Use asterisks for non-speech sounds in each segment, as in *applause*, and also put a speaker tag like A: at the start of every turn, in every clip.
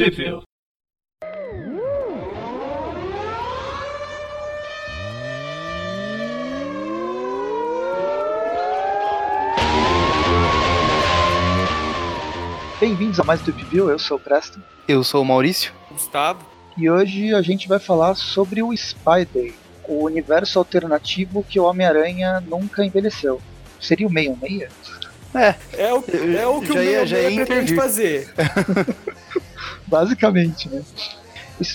A: Sheffield.
B: Bem-vindos a mais do View, eu sou o Preston.
C: Eu sou o Maurício.
D: Gustavo.
B: E hoje a gente vai falar sobre o Spider, o universo alternativo que o Homem-Aranha nunca envelheceu. Seria o 66?
C: É,
D: É o, é o que
C: Já
D: o
C: ia-
D: meio
C: já ia
D: meio pretende fazer. *laughs*
B: Basicamente, né?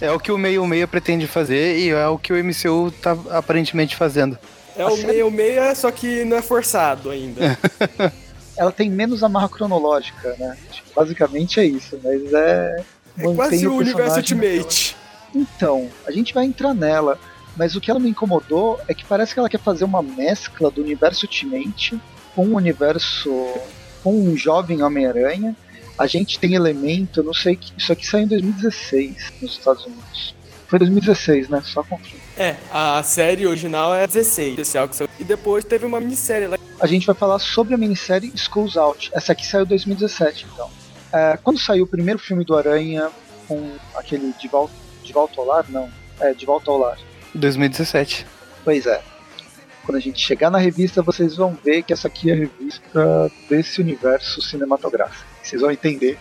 C: é o que o 66 pretende fazer e é o que o MCU tá aparentemente fazendo.
D: É
B: A
D: o
B: série-
D: meio meia, só que não é forçado ainda. *laughs*
B: Ela tem menos amarra cronológica, né? Tipo, Basicamente é isso, mas é.
D: É quase o universo
B: personagem
D: Ultimate.
B: Então, a gente vai entrar nela, mas o que ela me incomodou é que parece que ela quer fazer uma mescla do universo Ultimate com o universo. com um jovem Homem-Aranha. A gente tem elemento, eu não sei que. Isso aqui saiu em 2016 nos Estados Unidos. Foi 2016, né? Só confirma.
D: É, a série original é 16, especial que saiu. E depois teve uma minissérie lá.
B: A gente vai falar sobre a minissérie Schools Out. Essa aqui saiu em 2017, então. É, quando saiu o primeiro filme do Aranha, com aquele De Volta, de volta ao Lar? Não. É, De Volta ao Lar.
C: 2017.
B: Pois é. Quando a gente chegar na revista, vocês vão ver que essa aqui é a revista desse universo cinematográfico. Vocês vão entender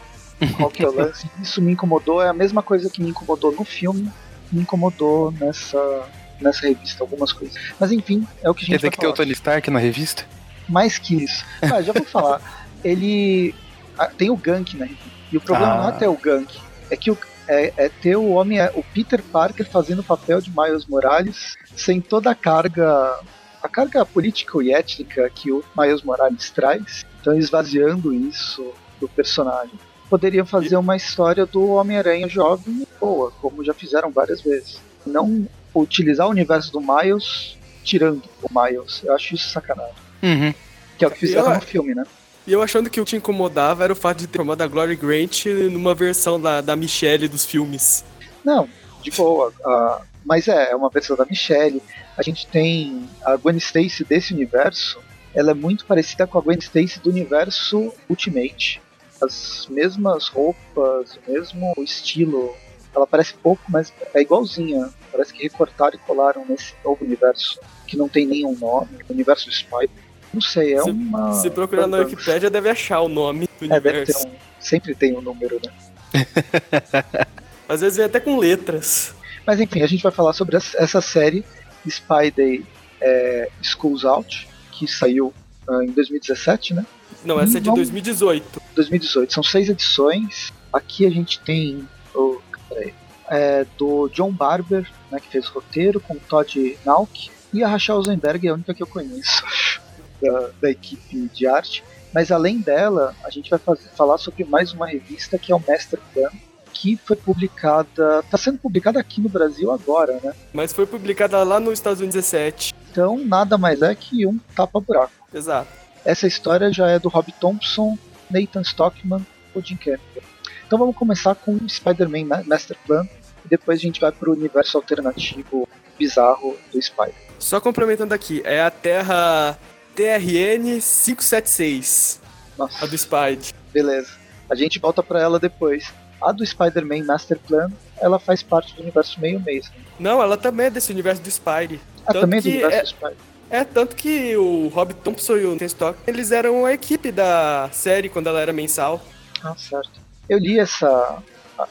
B: qual que é o *laughs* lance. Isso me incomodou, é a mesma coisa que me incomodou no filme, me incomodou nessa, nessa revista, algumas coisas. Mas enfim, é o que a
C: Quer
B: gente
C: dizer
B: vai
C: que tem o
B: falar.
C: Tony Stark na revista?
B: Mais que isso. Ah, já vou falar. *laughs* Ele ah, tem o Gank na revista. E o problema
C: Ah.
B: não é ter o Gank, é que o, é, é ter o homem, o Peter Parker fazendo o papel de Miles Morales sem toda a carga, a carga política e étnica que o Miles Morales traz. Então esvaziando isso do personagem. Poderiam fazer uma história do Homem-Aranha jovem boa, como já fizeram várias vezes. Não utilizar o universo do Miles tirando o Miles. Eu acho isso sacanagem.
C: Uhum.
B: Que é o que fizeram
D: Eu-
B: no filme, né?
D: E eu achando que o que te incomodava era o fato de ter formado a Glory Grant numa versão da, da Michelle dos filmes.
B: Não, de boa. ah, mas é, é uma versão da Michelle. A gente tem a Gwen Stacy desse universo. Ela é muito parecida com a Gwen Stacy do universo Ultimate. As mesmas roupas, o mesmo estilo. Ela parece pouco, mas é igualzinha. Parece que recortaram e colaram nesse novo universo que não tem nenhum nome, o universo Spider. Não sei, é
D: Se-
B: uma.
D: Se procurar na Wikipédia, deve achar o nome do
B: É,
D: universo.
B: um. Sempre tem um número, né? *laughs*
D: Às vezes vem até com letras.
B: Mas enfim, a gente vai falar sobre essa série Spider é, Schools Out, que saiu ah, em 2017, né?
D: Não, essa é de
B: Não.
D: 2018.
B: 2018. São seis edições. Aqui a gente tem o peraí, é, do John Barber, né, que fez o roteiro, com o Todd Nauk, e a Rachel Rosenberg é a única que eu conheço *laughs* da, da equipe de arte. Mas além dela, a gente vai fazer- falar sobre mais uma revista que é o Master Plan, que foi publicada, está sendo publicada aqui no Brasil agora, né?
D: Mas foi publicada lá nos Estados Unidos 17.
B: Então, nada mais é que um tapa-buraco.
D: Exato.
B: Essa história já é do Rob Thompson, Nathan Stockman ou Jim Campbell. Então vamos começar com o Spider-Man Ma- Master Plan e depois a gente vai pro universo alternativo bizarro do Spider.
D: Só complementando aqui, é a Terra TRN 576,
B: Nossa,
D: a do Spide.
B: beleza. A gente volta pra ela depois. A do Spider-Man Master Plan, ela faz parte do universo meio mesmo.
D: Não, ela também é desse universo do Spidey.
B: Ah,
D: Tanto
B: também é do universo
D: é-
B: do Spider.
D: É, tanto que o Rob Thompson e o Nathan Stock, eles eram a equipe da série quando ela era mensal.
B: Ah, certo. Eu li essa.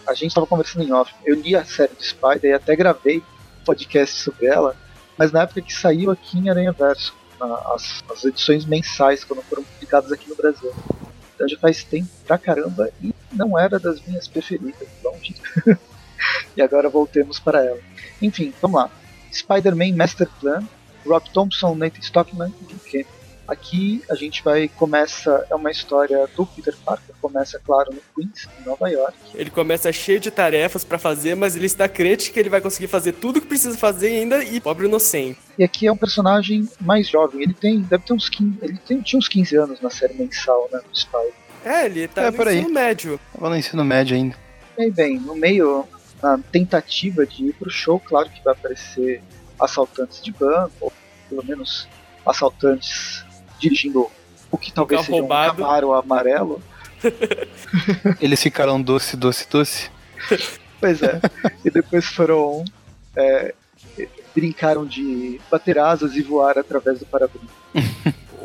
B: A, gente tava conversando em off. Eu li a série do Spider e até gravei podcast sobre ela, mas na época que saiu aqui em Aranha Verso, as, as edições mensais, quando foram publicadas aqui no Brasil. Então já faz tempo pra caramba e não era das minhas preferidas, longe. *laughs* e agora voltemos para ela. Enfim, vamos lá. Spider-Man Master Plan, Rob Thompson, Nathan Stockman e Jim Campbell. Aqui a gente vai começa é uma história do Peter Parker, começa claro no Queens, em Nova York.
D: Ele começa cheio de tarefas pra fazer, mas ele está crente que ele vai conseguir fazer tudo que precisa fazer ainda e pobre inocente.
B: E aqui é um personagem mais jovem, ele tem deve ter uns 15, ele tem, tinha uns 15 anos na série mensal, né, do Spider.
D: É, ele tá
C: É,
D: no
C: por aí.
D: ensino médio.
C: Tava no ensino médio ainda.
B: E aí, bem, no meio na tentativa de ir pro show, claro que vai aparecer assaltantes de banco, ou pelo menos assaltantes dirigindo o que talvez seja
D: roubado.
B: um Camaro amarelo. *laughs*
C: Eles ficaram doce, doce, doce. *laughs*
B: Pois é. E depois foram. é, brincaram de bater asas e voar através do para-brisa.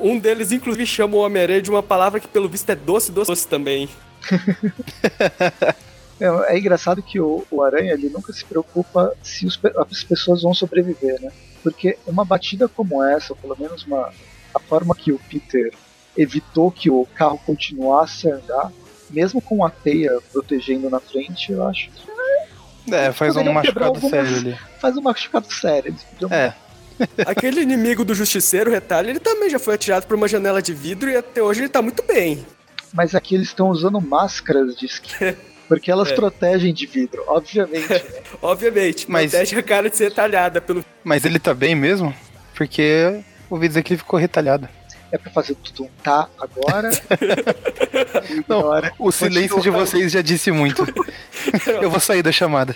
D: Um deles, inclusive, chama o Homem-Aranha de uma palavra que, pelo visto, é doce, doce, doce também. *laughs*
B: É, é engraçado que o, o Aranha ele nunca se preocupa se os as pessoas vão sobreviver, né? Porque uma batida como essa, ou pelo menos uma, a forma que o Peter evitou que o carro continuasse a andar, mesmo com a teia protegendo na frente, eu acho que
C: É, faz um machucado
B: algumas-
C: sério ali. *laughs*
B: faz um machucado sério. Eles podiam
C: É, *laughs*
D: Aquele inimigo do Justiceiro, Retalho, ele também já foi atirado por uma janela de vidro e até hoje ele tá muito bem.
B: Mas aqui eles estão usando máscaras de esqui. *laughs* Porque elas
D: É.
B: protegem de vidro, obviamente. né? *laughs*
D: Obviamente,
C: Mas-
D: protege a cara de ser retalhada pelo.
C: mas ele tá bem mesmo? Porque dizer que ele ficou retalhado.
B: É pra fazer tudo um tá agora. *laughs*
C: Não,
B: ignora.
C: O silêncio de vocês já disse muito. *laughs* Eu vou sair da chamada.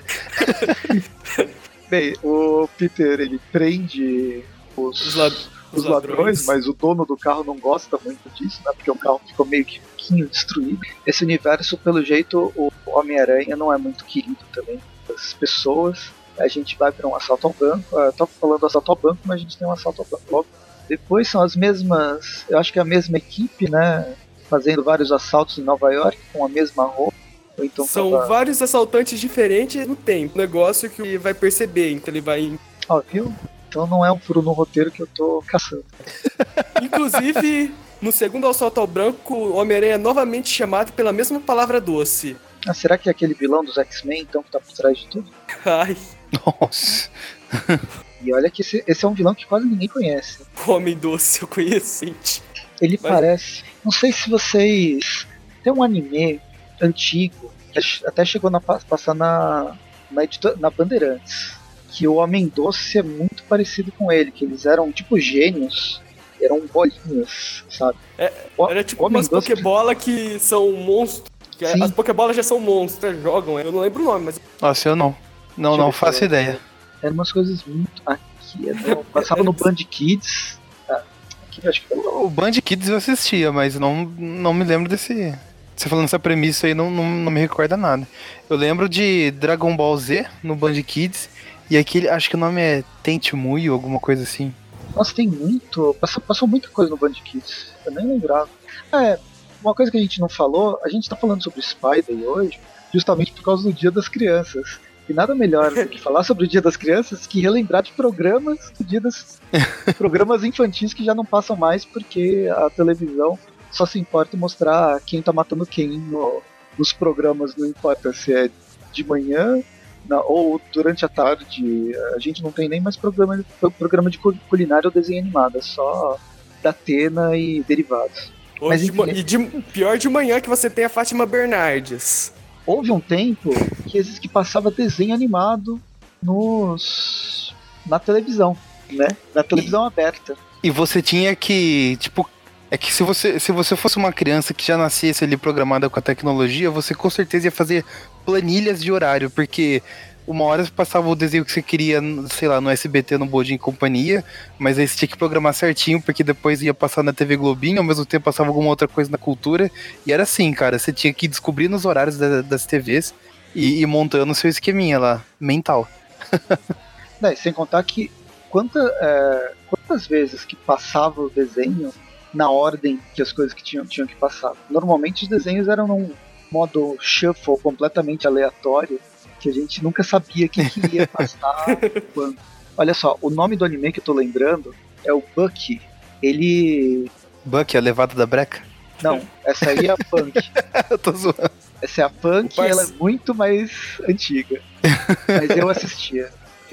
B: Bem, o Peter ele prende os,
D: Os,
B: os ladrões, mas o dono do carro não gosta muito disso, né? Porque o carro ficou meio que um pouquinho destruído. Esse universo, pelo jeito, o Homem-Aranha não é muito querido também das pessoas. A gente vai para um assalto ao banco. Eu tô falando assalto ao banco, mas a gente tem um assalto ao banco logo. Depois são as mesmas. Eu acho que é a mesma equipe, né? Fazendo vários assaltos em Nova York com a mesma roupa. Ou então
D: São
B: tava-
D: vários assaltantes diferentes no tempo. Negócio que ele vai perceber, então ele vai.
B: Ó, viu? Então não é um furo no roteiro que eu tô caçando. *laughs*
D: Inclusive, no segundo assalto ao branco, o Homem-Aranha é novamente chamado pela mesma palavra doce.
B: Ah, será que é aquele vilão dos X-Men, então, que tá por trás de tudo?
D: Ai,
C: Nossa.
B: E olha que esse, esse é um vilão que quase ninguém conhece.
D: homem doce, eu conheço, gente.
B: Ele
D: Mas-
B: parece. Não sei se vocês. Tem um anime antigo, que até chegou a passar na, na, edito- na Bandeirantes. Que o Homem Doce é muito parecido com ele, que eles eram tipo gênios, eram bolinhas, sabe?
D: É, Era tipo
B: Homem
D: umas
B: Doce-
D: Pokébola que são monstros. que
B: Sim.
D: as Pokébolas já são monstros, jogam. Eu não lembro o nome, mas
C: Nossa, eu não. Não,
B: Deixa eu
C: não faço
B: eu-
C: ideia.
B: Eram umas coisas muito. Aqui, é no- passava no Band Kids. Aqui eu acho que
C: O Band Kids eu assistia, mas não, não me lembro desse. Você falando essa premissa aí não, não, não me recorda nada. Eu lembro de Dragon Ball Z no Band Kids. E aquele, acho que o nome é Tente ou alguma coisa assim.
B: Nossa, tem muito. Passou, passou muita coisa no Band Kids. Eu nem lembrava. É, uma coisa que a gente não falou, a gente tá falando sobre Spider hoje, justamente por causa do Dia das Crianças. E nada melhor do que falar sobre o Dia das Crianças que relembrar de programas do Dia das *laughs* programas infantis que já não passam mais porque a televisão só se importa em mostrar quem tá matando quem no- nos programas, não importa se é de manhã na- ou durante a tarde. A gente não tem nem mais programa, programa de cu- culinária ou desenho animado, é só da Atena e derivados. Mas
D: de e de, pior de manhã que você tem a Fátima Bernardes.
B: Houve um tempo que, existe- que passava desenho animado nos na televisão, né? Na televisão aberta.
C: E você tinha que, tipo, é que se você, se você fosse uma criança que já nascesse ali programada com a tecnologia, você com certeza ia fazer planilhas de horário, porque uma hora passava o desenho que você queria, sei lá, no SBT, no Bom Dia e Companhia, mas aí você tinha que programar certinho, porque depois ia passar na TV Globinho, ao mesmo tempo passava alguma outra coisa na cultura, e era assim, cara, você tinha que descobrir nos horários da- das TVs e ir montando o seu esqueminha lá, mental. *laughs*
B: Né, sem contar que quanta, é, quantas vezes que passava o desenho na ordem que as coisas que tinham, tinham que passar. Normalmente os desenhos eram num modo shuffle completamente aleatório, que a gente nunca sabia quem que ia *laughs* passar quando. Olha só, o nome do anime que eu tô lembrando é o Bucky. Ele.
C: Buck, a levada da breca?
B: Não, essa aí é a Punk. *laughs*
C: Eu tô zoando.
B: Essa é a Punk
D: parce-
B: e ela é muito mais antiga. Mas eu assistia.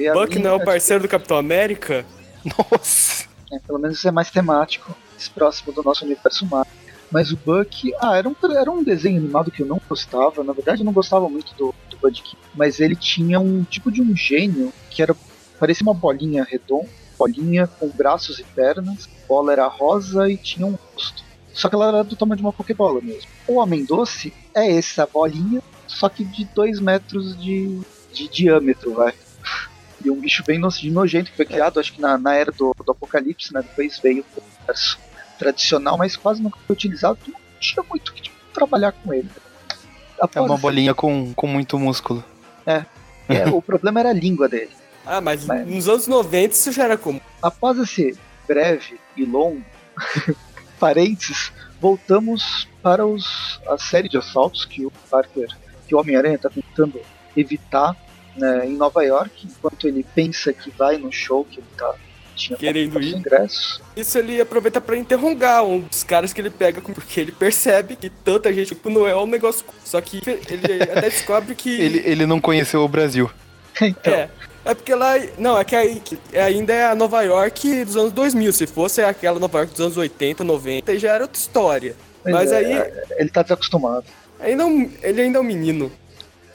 B: A
D: Buck
B: minha-
D: não é o parceiro do Capitão América?
C: Nossa.
B: É, pelo menos isso é mais temático, mais próximo do nosso universo Marvel. Mas o Buck, ah, era um, era um desenho animado que eu não gostava. Na verdade, eu não gostava muito do, do Bud Kid, mas ele tinha um tipo de um gênio que era parecia uma bolinha redonda, bolinha com braços e pernas. A bola era rosa e tinha um rosto. Só que ela era do tamanho de uma Pokébola mesmo. O Homem Doce é essa bolinha, só que de 2 metros de, de diâmetro, vai. E um bicho bem no- nojento que foi criado, acho que na, na era do, do Apocalipse, né? Depois veio o universo tradicional, mas quase nunca foi utilizado. porque Não tinha muito que tipo, trabalhar com ele.
C: É
B: após
C: uma
B: esse-
C: bolinha com, com muito músculo. *laughs*
B: é, o problema era a língua dele.
D: Ah, mas,
B: Mas-
D: nos anos 90 isso já era comum.
B: Após esse breve e longo *laughs* parênteses, voltamos para os, a série de assaltos que o Parker, que o Homem-Aranha está tentando evitar né, em Nova York, enquanto ele pensa que vai no show que ele tá, tinha
D: Querendo ir.
B: ingressos.
D: Isso ele aproveita pra interrogar um dos caras que ele pega, porque ele percebe que tanta gente tipo, não é um negócio. Só que ele até *laughs* descobre que.
C: Ele, ele não conheceu o Brasil. *laughs*
B: então,
D: É. É porque lá. Não, é que aí que ainda é a Nova York dos anos 2000. Se fosse aquela Nova York dos anos 80, 90, aí já era outra história.
B: Mas
D: Mas
B: é,
D: aí.
B: ele tá desacostumado.
D: Ainda é um- ele ainda é um menino.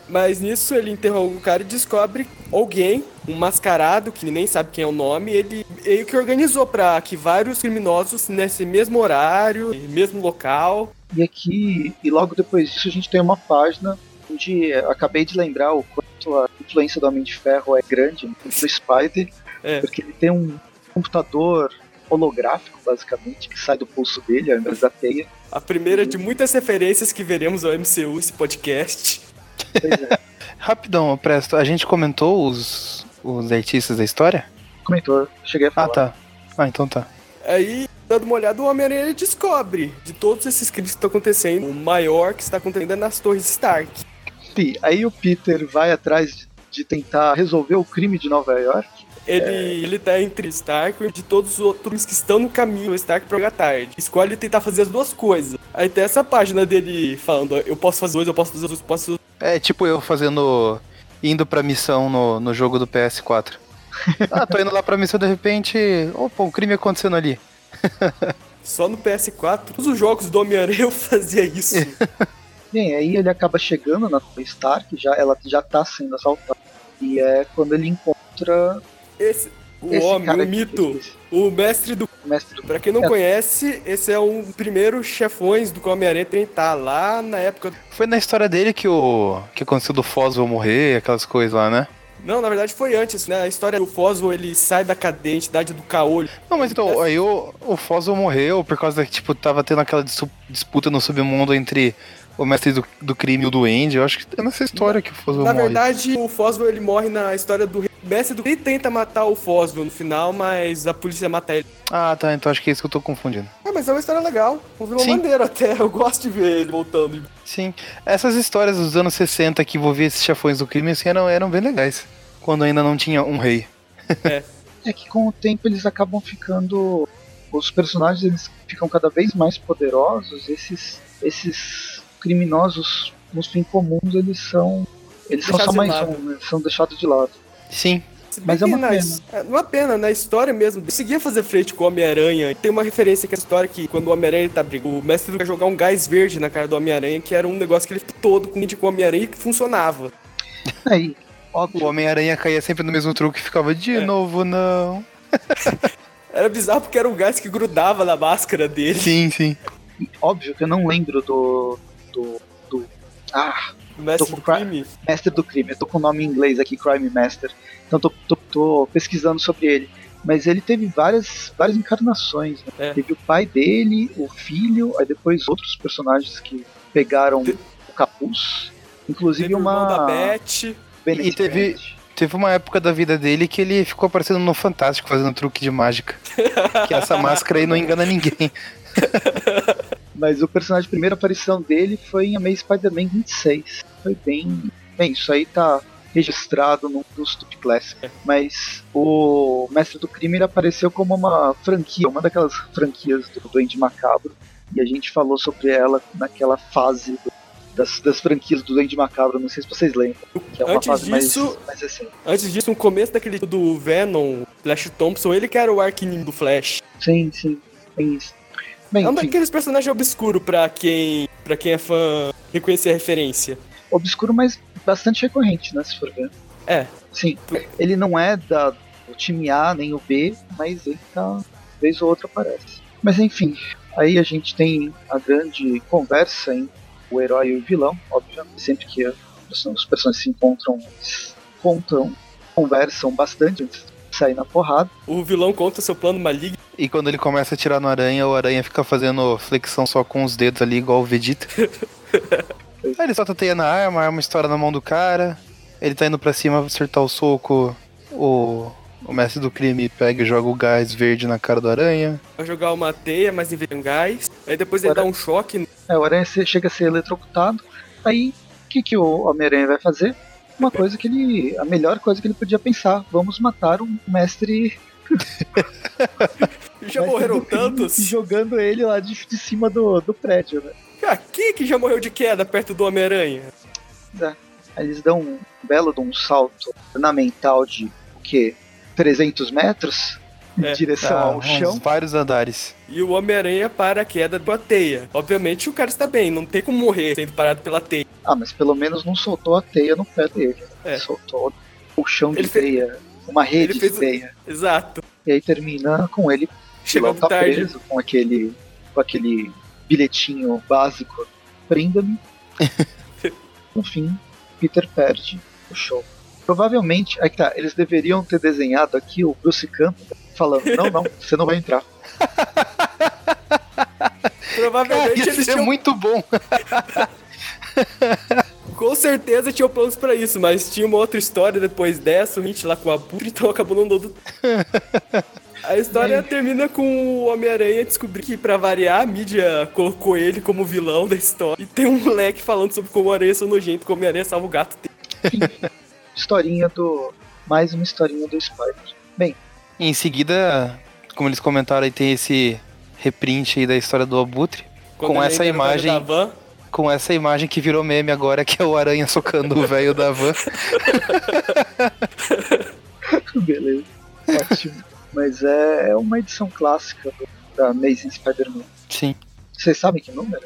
D: Mas nisso ele interroga o cara e descobre alguém, um mascarado, que nem sabe quem é o nome, ele meio que organizou pra que vários criminosos nesse mesmo horário, mesmo local.
B: E aqui, e logo depois disso, a gente tem uma página onde eu acabei de lembrar o quanto a influência do Homem de Ferro é grande no Spider, *laughs*
D: É.
B: porque ele tem um computador holográfico, basicamente, que sai do pulso dele ao invés da teia.
D: A primeira de muitas referências que veremos ao MCU esse podcast.
B: Pois é, *laughs*
C: Rapidão, Presto, a gente comentou os, os artistas da história?
B: comentou, cheguei a
C: Ah,
B: falar.
C: tá. Ah, então tá.
D: Aí, dando uma olhada, o Homem-Aranha ele descobre de todos esses crimes que estão acontecendo, o maior que está acontecendo é nas Torres Stark.
B: Sim, aí o Peter vai atrás de, de tentar resolver o crime de Nova York.
D: Ele, ele tá entre Stark e de todos os outros que estão no caminho do Stark pra jogar tarde. Escolhe tentar fazer as duas coisas. Aí tem essa página dele falando, eu posso fazer dois, eu posso fazer dois, eu posso fazer
C: É tipo eu fazendo. indo pra missão no, no jogo do PS4. *laughs* Ah, tô indo lá pra missão de repente. Opa, um crime acontecendo ali.
D: só no PS4. Todos os jogos do Homem-Aranha eu fazia isso. *laughs*
B: Bem, aí ele acaba chegando na Stark, já, ela já tá sendo assaltada. E é quando ele encontra
D: Esse, o
B: esse
D: homem,
B: cara
D: o
B: aqui,
D: mito, o mestre do...
B: o mestre do
D: Pra quem não
B: É.
D: conhece, esse é um primeiro chefões do Homem-Aranha tentar lá na época...
C: Foi na história dele que o. que aconteceu do Foswell morrer, aquelas coisas lá, né?
D: Não, na verdade foi antes, né? A história do Foswell, ele sai da cadeia, entidade do caolho.
C: Não, mas então, aí o, o Foswell morreu por causa que, tipo, tava tendo aquela dis- disputa no submundo entre o mestre do, do crime e o duende. Eu acho que é nessa história que o Foswell
D: Na
C: morre.
D: verdade, o Foswell ele morre na história do mestre do ele tenta matar o Foswell no final, mas a polícia mata ele.
C: Ah, tá, então acho que é isso que eu tô confundindo.
D: Ah, mas é uma história legal. Um vilão
C: Sim.
D: maneiro até. Eu gosto de ver ele voltando.
C: Sim. Essas histórias dos anos 60 que envolviam esses chefões do crime assim, eram, eram bem legais. Quando ainda não tinha um rei. *laughs*
B: É que com o tempo eles acabam ficando. Os personagens eles ficam cada vez mais poderosos. Esses, esses criminosos nos fim comuns eles são. Eles são só mais
D: lado.
B: um, né? são deixados de lado.
C: Sim.
B: Mas é uma
D: na,
B: pena.
D: É uma pena, na história mesmo. Conseguia fazer frente com o Homem-Aranha. Tem uma referência que é a história que quando o Homem-Aranha tá brigando, o mestre vai jogar um gás verde na cara do Homem-Aranha, que era um negócio que ele ficou todo com o Homem-Aranha e que funcionava. *laughs*
B: Aí,
C: O
B: óbvio,
C: Homem-Aranha caía sempre no mesmo truque e ficava de
D: É.
C: novo, não. *laughs*
D: Era bizarro porque era um gás que grudava na máscara dele.
C: Sim, sim.
B: óbvio que eu não lembro do. Do. do. Ah,
D: mestre do crime.
B: Mestre do Crime. Eu tô com o nome em inglês aqui, Crime Master. Então tô, tô, tô pesquisando sobre ele. Mas ele teve várias, várias encarnações. né?
D: É.
B: Teve o pai dele, o filho, aí depois outros personagens que pegaram
D: Te-
B: o capuz. Inclusive
D: Teve da
B: uma.
D: Beth.
B: Benedict
C: E teve-. Teve uma época da vida dele que ele ficou aparecendo no Fantástico fazendo truque de mágica. *laughs* que essa máscara aí não engana ninguém. *laughs*
B: Mas o personagem, a primeira aparição dele foi em Amazing Spider-Man 26. Foi bem. Bem, isso aí tá registrado dos Stupid Classic. Mas o Mestre do Crime ele apareceu como uma franquia, uma daquelas franquias do Duende Macabro. E a gente falou sobre ela naquela fase do- das, das franquias do Duende Macabro, não sei se vocês lembram. É uma
D: Antes disso-
B: mais, mais recente.
D: Antes disso, no começo daquele do Venom, Flash Thompson, ele que era o arquinimo do Flash.
B: Sim, sim, tem isso. Bem,
D: É um daqueles personagens obscuros pra quem, pra quem é fã reconhecer a referência.
B: obscuro, mas bastante recorrente, né, se for ver.
D: É.
B: Sim, ele não é da, do time A nem o B, mas ele tá. Vez ou outra aparece. Mas enfim, aí a gente tem a grande conversa entre o herói e o vilão, obviamente. Sempre que a- os personagens se encontram, contam, conversam bastante antes de sair na porrada.
D: O vilão conta seu plano maligno.
C: E quando ele começa a tirar no aranha, o aranha fica fazendo flexão só com os dedos ali, igual o Vegeta. *laughs* Aí ele solta a teia na arma, a arma estoura na mão do cara. Ele tá indo pra cima acertar o soco. O, o mestre do crime pega e joga o gás verde na cara do aranha.
D: Vai jogar uma teia, mas em vez de um gás. Aí depois ele
B: Agora-
D: dá um choque.
B: É, o aranha se- chega a ser eletrocutado. Aí, o que, que o Homem-Aranha vai fazer? Uma coisa que ele. A melhor coisa que ele podia pensar: vamos matar um mestre. *laughs*
D: Já
B: mestre
D: morreram tantos.
B: Jogando ele lá de, de cima do, do prédio, né?
D: Ah, quem que já morreu de queda perto do Homem-Aranha?
B: Aí eles dão um belo de um salto ornamental de o quê? 300 metros em
D: É,
B: direção
C: Tá,
B: ao chão.
C: vários andares.
D: E o Homem-Aranha para a queda com a teia. Obviamente o cara está bem, não tem como morrer sendo parado pela teia.
B: Ah, mas pelo menos não soltou a teia no pé dele.
D: É.
B: Soltou o chão de
D: Ele fez-
B: teia, uma rede
D: ele fez
B: de teia.
D: Exato.
B: E aí termina com ele
D: Chegando
B: tá
D: tarde.
B: preso com aquele, com aquele bilhetinho básico. Prenda-me. *laughs* no fim, Peter perde o show. Provavelmente, aí que tá, eles deveriam ter desenhado aqui o Bruce Campbell falando, não, não, você não vai entrar. *laughs*
D: Provavelmente
C: Ia
D: eles
C: ser
D: tinham,
C: muito bom. *laughs*
D: com certeza tinham planos pra isso, mas tinha uma outra história depois dessa, o Hint lá com a Butre, então acabou não dando. *laughs* A história termina com o Homem-Aranha descobrir que, pra variar, a mídia colocou ele como vilão da história. E tem um moleque falando sobre como o Aranha é nojento, como o Aranha salva o gato. *laughs*
B: Historinha do. Mais uma historinha do Spider. Bem,
C: Em seguida, como eles comentaram aí, tem esse reprint aí da história do Abutre.
D: Quando
C: Com essa imagem-
D: da van,
C: Com essa imagem que virou meme agora, que é o aranha socando o velho da van.
B: beleza. Ótimo. Mas é, é uma edição clássica da Amazing Spider-Man.
C: Sim.
B: Vocês sabem que número?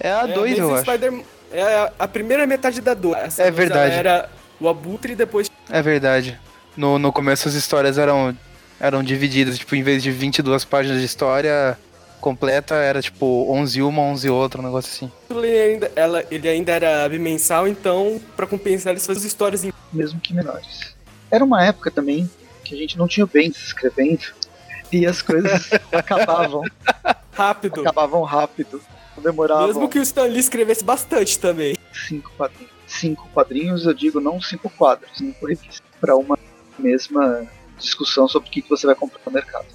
C: É a 2,
D: é,
C: eu
D: Amazing
C: acho.
D: Spider- É a, a primeira metade da 2. Essa
C: É verdade.
D: Era o Abutre e depois
C: É verdade. No, no começo as histórias eram, eram divididas, tipo, em vez de 22 páginas de história completa, era tipo 11 uma, 11 outra, um negócio assim.
D: ele ainda, ela, ele ainda era bimensal, então, pra compensar, eles faziam histórias em
B: mesmo que menores. Era uma época também que a gente não tinha o Bendis escrevendo e as coisas *laughs* acabavam,
D: rápido.
B: acabavam rápido. Demoravam
D: Mesmo que o Stan Lee escrevesse bastante também.
B: cinco quadrinhos. Cinco quadrinhos, eu digo não cinco quadros, cinco revistas, para uma mesma discussão sobre o que que você vai comprar no mercado.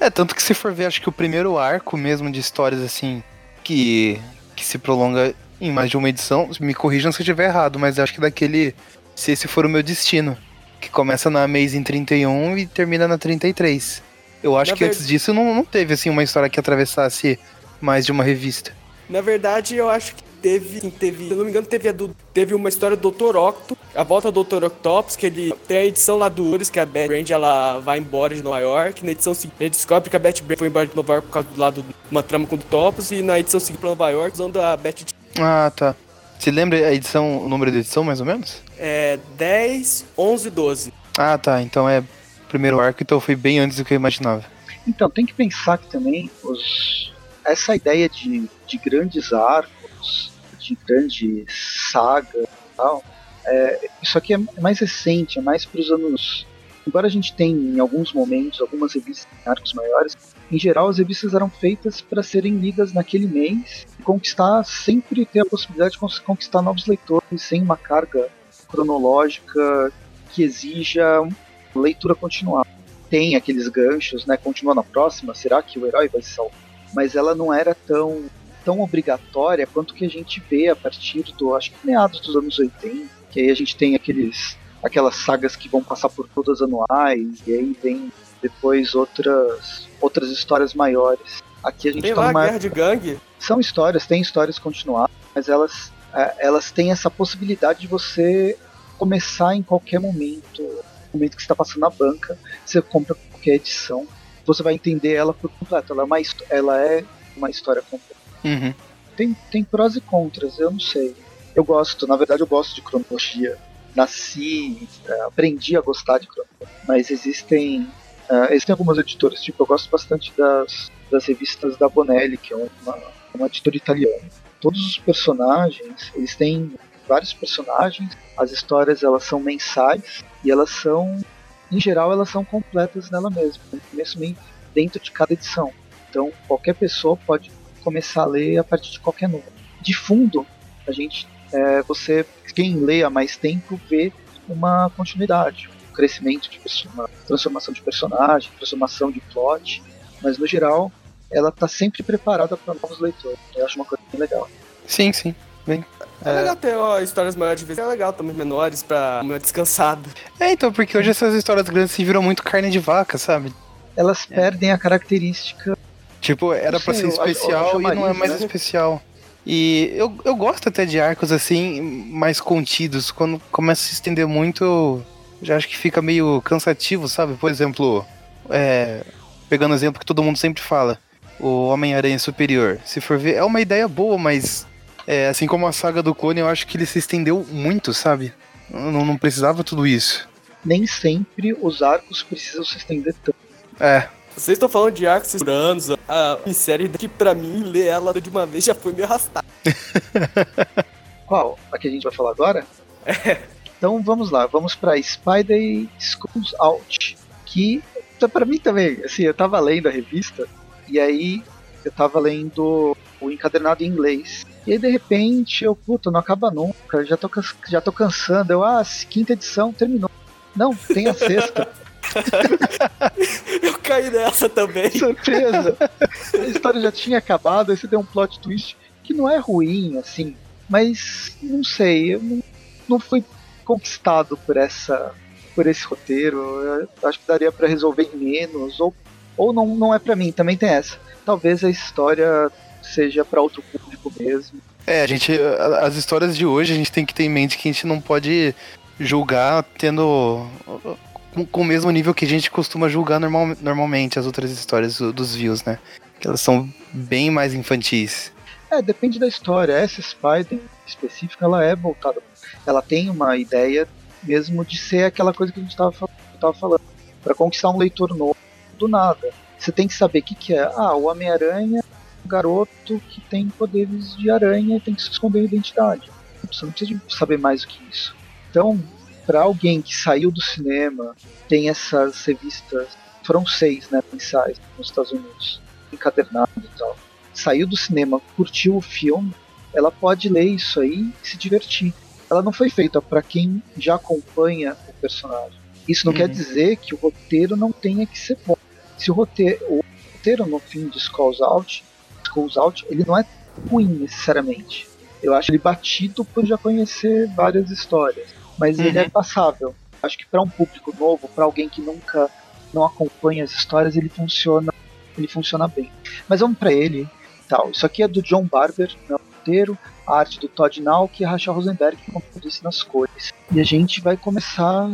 C: É, tanto que se for ver, acho que o primeiro arco mesmo de histórias assim, que, que se prolonga em mais de uma edição, me corrijam se eu estiver errado, mas acho que daquele Se Esse For o Meu Destino, que começa na Amazing 31 e termina na 33. Eu acho
D: Na
C: que
D: ver-
C: antes disso não, não teve assim uma história que atravessasse mais de uma revista.
D: Na verdade, eu acho que teve, sim, teve, se eu não me engano, teve, a do, teve uma história do Dr. Octo, a volta do Dr. Octopus, que ele tem a edição lá do Ures, que a Bat Brand ela vai embora de Nova York. Na edição seguinte, ele descobre que a Bat Brand foi embora de Nova York por causa do lado de uma trama com o Octopus, e na edição seguinte pra Nova York, usando a Bat
C: Ah, tá. Você lembra a edição, o número da edição mais ou menos?
D: é, 10, 11, 12.
C: Ah, tá. Então é primeiro arco, então foi bem antes do que eu imaginava.
B: Então, tem que pensar que também os, essa ideia de, de grandes arcos, de grandes sagas e tal, é, isso aqui é mais recente, é mais para os anos. Embora a gente tenha em alguns momentos algumas revistas em arcos maiores, em geral as revistas eram feitas para serem lidas naquele mês e conquistar, sempre ter a possibilidade de conquistar novos leitores sem uma carga cronológica que exija leitura continuada tem aqueles ganchos, né? Continua na próxima, será que o herói vai salvar? Mas ela não era tão, tão obrigatória quanto que a gente vê a partir do, acho que meados dos anos 80, que aí a gente tem aqueles aquelas sagas que vão passar por todas anuais, e aí vem depois outras outras histórias maiores. Aqui a gente
D: Tem
B: tá
D: lá
B: numa
D: Guerra de Gangue.
B: são histórias, tem histórias continuadas, mas elas, é, elas têm essa possibilidade de você começar em qualquer momento, no momento que você está passando na banca, você compra qualquer edição, você vai entender ela por completo. Ela é uma, ela é uma história completa.
C: Uhum.
B: Tem, tem prós e contras, eu não sei. Eu gosto, na verdade eu gosto de cronologia. Nasci, é, aprendi a gostar de cronologia, mas existem, é, existem algumas editoras, tipo, eu gosto bastante das, das revistas da Bonelli, que é uma, uma editora italiana. Todos os personagens, eles têm vários personagens, as histórias elas são mensais e elas são, em geral, elas são completas nela mesma, começo, meio, dentro de cada edição. Então, qualquer pessoa pode começar a ler a partir de qualquer número. De fundo, a gente, é, você, quem lê há mais tempo, vê uma continuidade, um crescimento de uma transformação de personagem, transformação de plot, mas no geral ela está sempre preparada para novos leitores. Eu acho uma coisa bem legal.
C: Sim, sim. Bem,
D: é, é legal ter ó, histórias maiores de vez, é legal também menores pra uma descansada.
C: É, então, porque hoje essas histórias grandes se viram muito carne de vaca, sabe?
B: Elas é. perdem a característica.
C: Tipo, era para ser especial e não é mais né? especial. E eu, eu gosto até de arcos assim, mais contidos. Quando começa a se estender muito, já acho que fica meio cansativo, sabe? Por exemplo, é, pegando o exemplo que todo mundo sempre fala, o Homem-Aranha Superior. Se for ver, é uma ideia boa, mas é, assim como a saga do clone, eu acho que ele se estendeu muito, sabe? Não, não precisava tudo isso.
B: Nem sempre os arcos precisam se estender tanto.
C: É.
D: Vocês estão falando de por anos, a série que pra mim, ler ela de uma vez já foi me arrastar. *laughs*
B: Qual? A que a gente vai falar agora?
D: É.
B: Então vamos lá, vamos pra Spider Schools Out. Que, pra mim também, assim, eu tava lendo a revista, e aí eu tava lendo o encadernado em inglês. E aí de repente eu, puta, não acaba nunca, já tô, já tô cansando. Eu, ah, quinta edição terminou. Não, tem a sexta. *laughs* *laughs*
D: eu caí nessa também.
B: Surpresa! A história já tinha acabado, aí você deu um plot twist que não é ruim, assim, mas não sei, eu não, não fui conquistado por essa por esse roteiro. Eu acho que daria para resolver em menos, ou, ou não, não é para mim, também tem essa. Talvez a história seja para outro público mesmo.
C: É, a gente. As histórias de hoje a gente tem que ter em mente que a gente não pode julgar tendo. Com, com o mesmo nível que a gente costuma julgar normal, normalmente as outras histórias dos views, né? Que elas são bem mais infantis.
B: É, depende da história. Essa Spider específica, ela é voltada. Ela tem uma ideia mesmo de ser aquela coisa que a gente estava falando. Para conquistar um leitor novo do nada. Você tem que saber o que, que é. Ah, o Homem-Aranha garoto que tem poderes de aranha e tem que se esconder a identidade. Você não precisa saber mais do que isso. Então, para alguém que saiu do cinema, tem essas revistas, foram seis, né, mensais nos Estados Unidos, encadernado e tal. Saiu do cinema, curtiu o filme, ela pode ler isso aí e se divertir. Ela não foi feita para quem já acompanha o personagem. Isso não uhum. quer dizer que o roteiro não tenha que ser bom. Se o roteiro, o roteiro no fim de Skulls Out Schools Out, ele não é ruim necessariamente. Eu acho ele batido por já conhecer várias histórias, mas uhum. ele é uhum. passável. Acho que para um público novo, para alguém que nunca não acompanha as histórias, ele funciona, ele funciona bem. Mas vamos para ele, tal. Isso aqui é do John Barber, no roteiro, a arte do Todd Nauck e a Rachel Rosenberg, eu disse nas cores. E a gente vai começar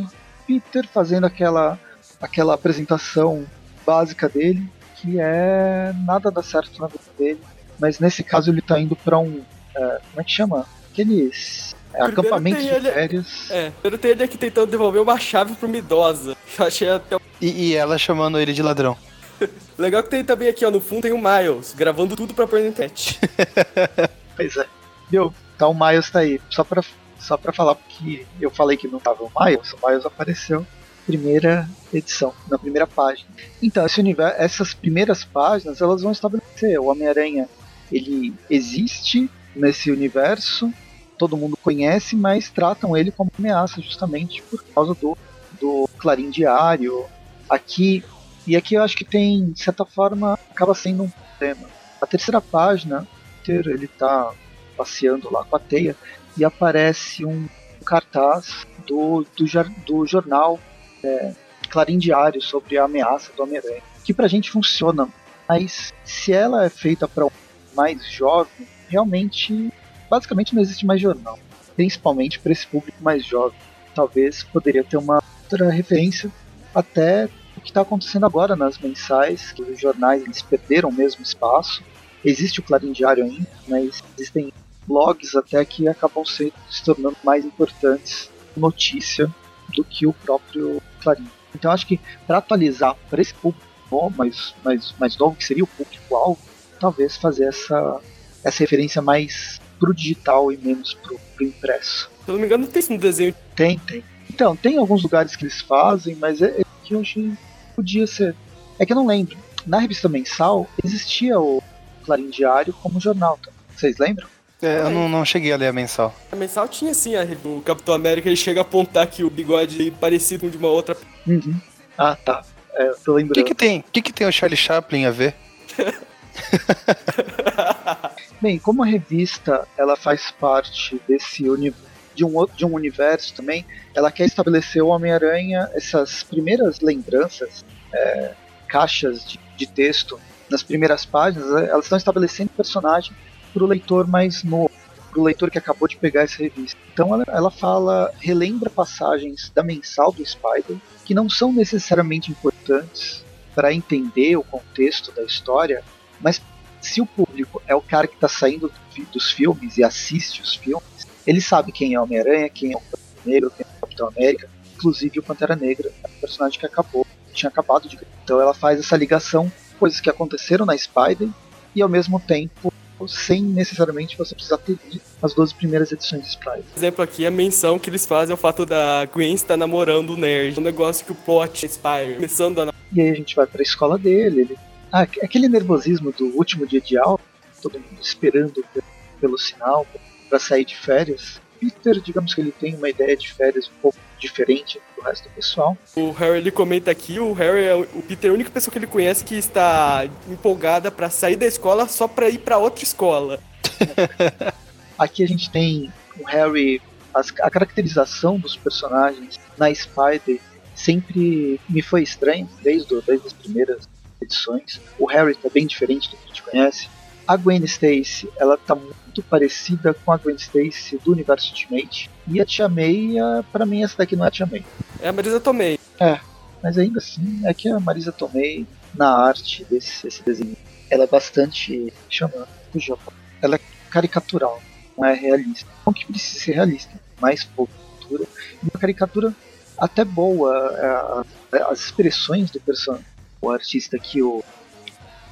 B: Peter fazendo aquela aquela apresentação básica dele, que é nada dá certo na vida dele, mas nesse caso ele tá indo para um. É, como é que chama? Aqueles. É, acampamento de ele, férias.
D: É, eu tenho ele aqui tentando devolver uma chave pra uma idosa. *laughs* Eu achei até.
C: E, e ela chamando ele de ladrão. *laughs*
D: Legal que tem também aqui, ó, no fundo tem o Miles, gravando tudo pra pôr na internet.
B: pois é. Viu? Então o Miles tá aí. Só pra, só pra falar que eu falei que não tava o Miles, o Miles apareceu primeira edição, na primeira página. Então, esse universo, essas primeiras páginas, elas vão estabelecer o Homem-Aranha, ele existe nesse universo, todo mundo conhece, mas tratam ele como ameaça justamente por causa do, do Clarim Diário. Aqui, e aqui eu acho que tem, de certa forma, acaba sendo um problema. A terceira página, ele está passeando lá com a teia e aparece um cartaz do, do, do jornal é, Clarim Diário sobre a ameaça do Homem-Aranha, que pra gente funciona, mas se ela é feita para um mais jovem, realmente, basicamente não existe mais jornal, principalmente para esse público mais jovem. Talvez poderia ter uma outra referência até o que está acontecendo agora nas mensais, que os jornais eles perderam o mesmo espaço. Existe o Clarim Diário ainda, mas existem blogs até que acabam se, se tornando mais importantes notícia do que o próprio Clarim. Então acho que para atualizar para esse público mais, mais, mais novo, que seria o público-alvo, talvez fazer essa, essa referência mais pro digital e menos pro, pro impresso.
D: Se eu não me engano, tem isso no desenho.
B: Tem, tem. Então, tem alguns lugares que eles fazem, mas é, é que eu achei podia ser. É que eu não lembro. Na revista mensal existia o Clarim Diário como jornal, tá? vocês lembram?
C: É, eu não, não cheguei a ler a mensal.
D: A mensal tinha sim, a, o Capitão América ele chega a apontar que o bigode é parecido com de uma outra.
B: Uhum. Ah, tá. É, eu tô
C: O
B: lembrando.
C: que que tem, o que que tem o Charlie Chaplin a ver? *laughs* *laughs*
B: Bem, como a revista ela faz parte desse de um outro de um universo também, ela quer estabelecer o Homem-Aranha, essas primeiras lembranças, é, caixas de, de texto nas primeiras páginas, é, elas estão estabelecendo personagem para o leitor mais novo, para o leitor que acabou de pegar essa revista. Então ela, ela fala, relembra passagens da mensal do Spider que não são necessariamente importantes para entender o contexto da história, mas se o público é o cara que está saindo dos filmes e assiste os filmes, ele sabe quem é o Homem-Aranha, quem é o Pantera Negra, quem é o Capitão América, inclusive o Pantera Negra, é um personagem que acabou, tinha acabado de. Então ela faz essa ligação, coisas que aconteceram na Spider e ao mesmo tempo sem necessariamente você precisar ter lido as 12 primeiras edições de Spider.
D: Por exemplo, aqui a menção que eles fazem é o fato da Gwen estar namorando o nerd. Um negócio que o plot Spire começando a
B: E aí a gente vai para a escola dele, ele ah, aqu- aquele nervosismo do último dia de aula, todo mundo esperando pe- pelo sinal para sair de férias. Peter, digamos que ele tem uma ideia de férias um pouco diferente do resto do pessoal.
D: O Harry ele comenta aqui, o Harry é o o Peter é a única pessoa que ele conhece que está empolgada pra sair da escola só pra ir pra outra escola. *laughs*
B: Aqui a gente tem o Harry, as- a caracterização dos personagens na Spider sempre me foi estranho, desde, desde as primeiras edições. O Harry tá bem diferente do que a gente conhece. A Gwen Stacy, ela tá muito parecida com a Gwen Stacy do universo Ultimate. E a Tia May, a- pra mim essa daqui não é a Tia May.
D: É a Marisa Tomei.
B: Mas ainda assim, é que a Marisa Tomei, na arte desse, desse desenho, ela é bastante. chama. fugiu. Ela é caricatural, não é realista. Não que precise ser realista, mas pouco caricatura. E uma caricatura até boa. é, é, As expressões do personagem, o artista que o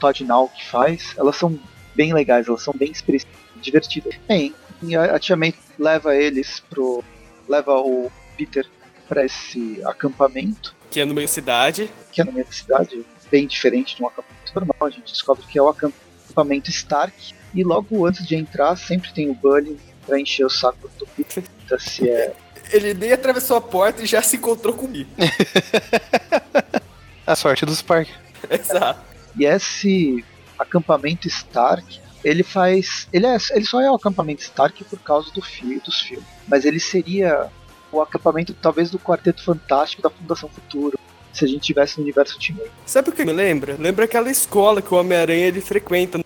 B: Todd Nauck faz, elas são bem legais, elas são bem expressivas, divertidas. Bem, e a, Tia May leva eles pro. leva o Peter para esse acampamento
D: Que é no meio da cidade.
B: que é na minha cidade, bem diferente de um acampamento normal. A gente descobre que é o acampamento Stark. E logo antes de entrar, sempre tem o Bully pra encher o saco do Peter. Se é.
D: Ele nem atravessou a porta e já se encontrou comigo. *laughs*
C: A sorte dos parques. *laughs*
D: Exato.
B: E esse acampamento Stark, ele faz. Ele, é, ele só é o acampamento Stark por causa do fi, dos filmes. Mas ele seria o acampamento, talvez, do Quarteto Fantástico da Fundação Futuro. Se a gente tivesse no universo Ultimate.
D: Sabe o que me lembra? Lembra aquela escola que o Homem-Aranha ele frequenta.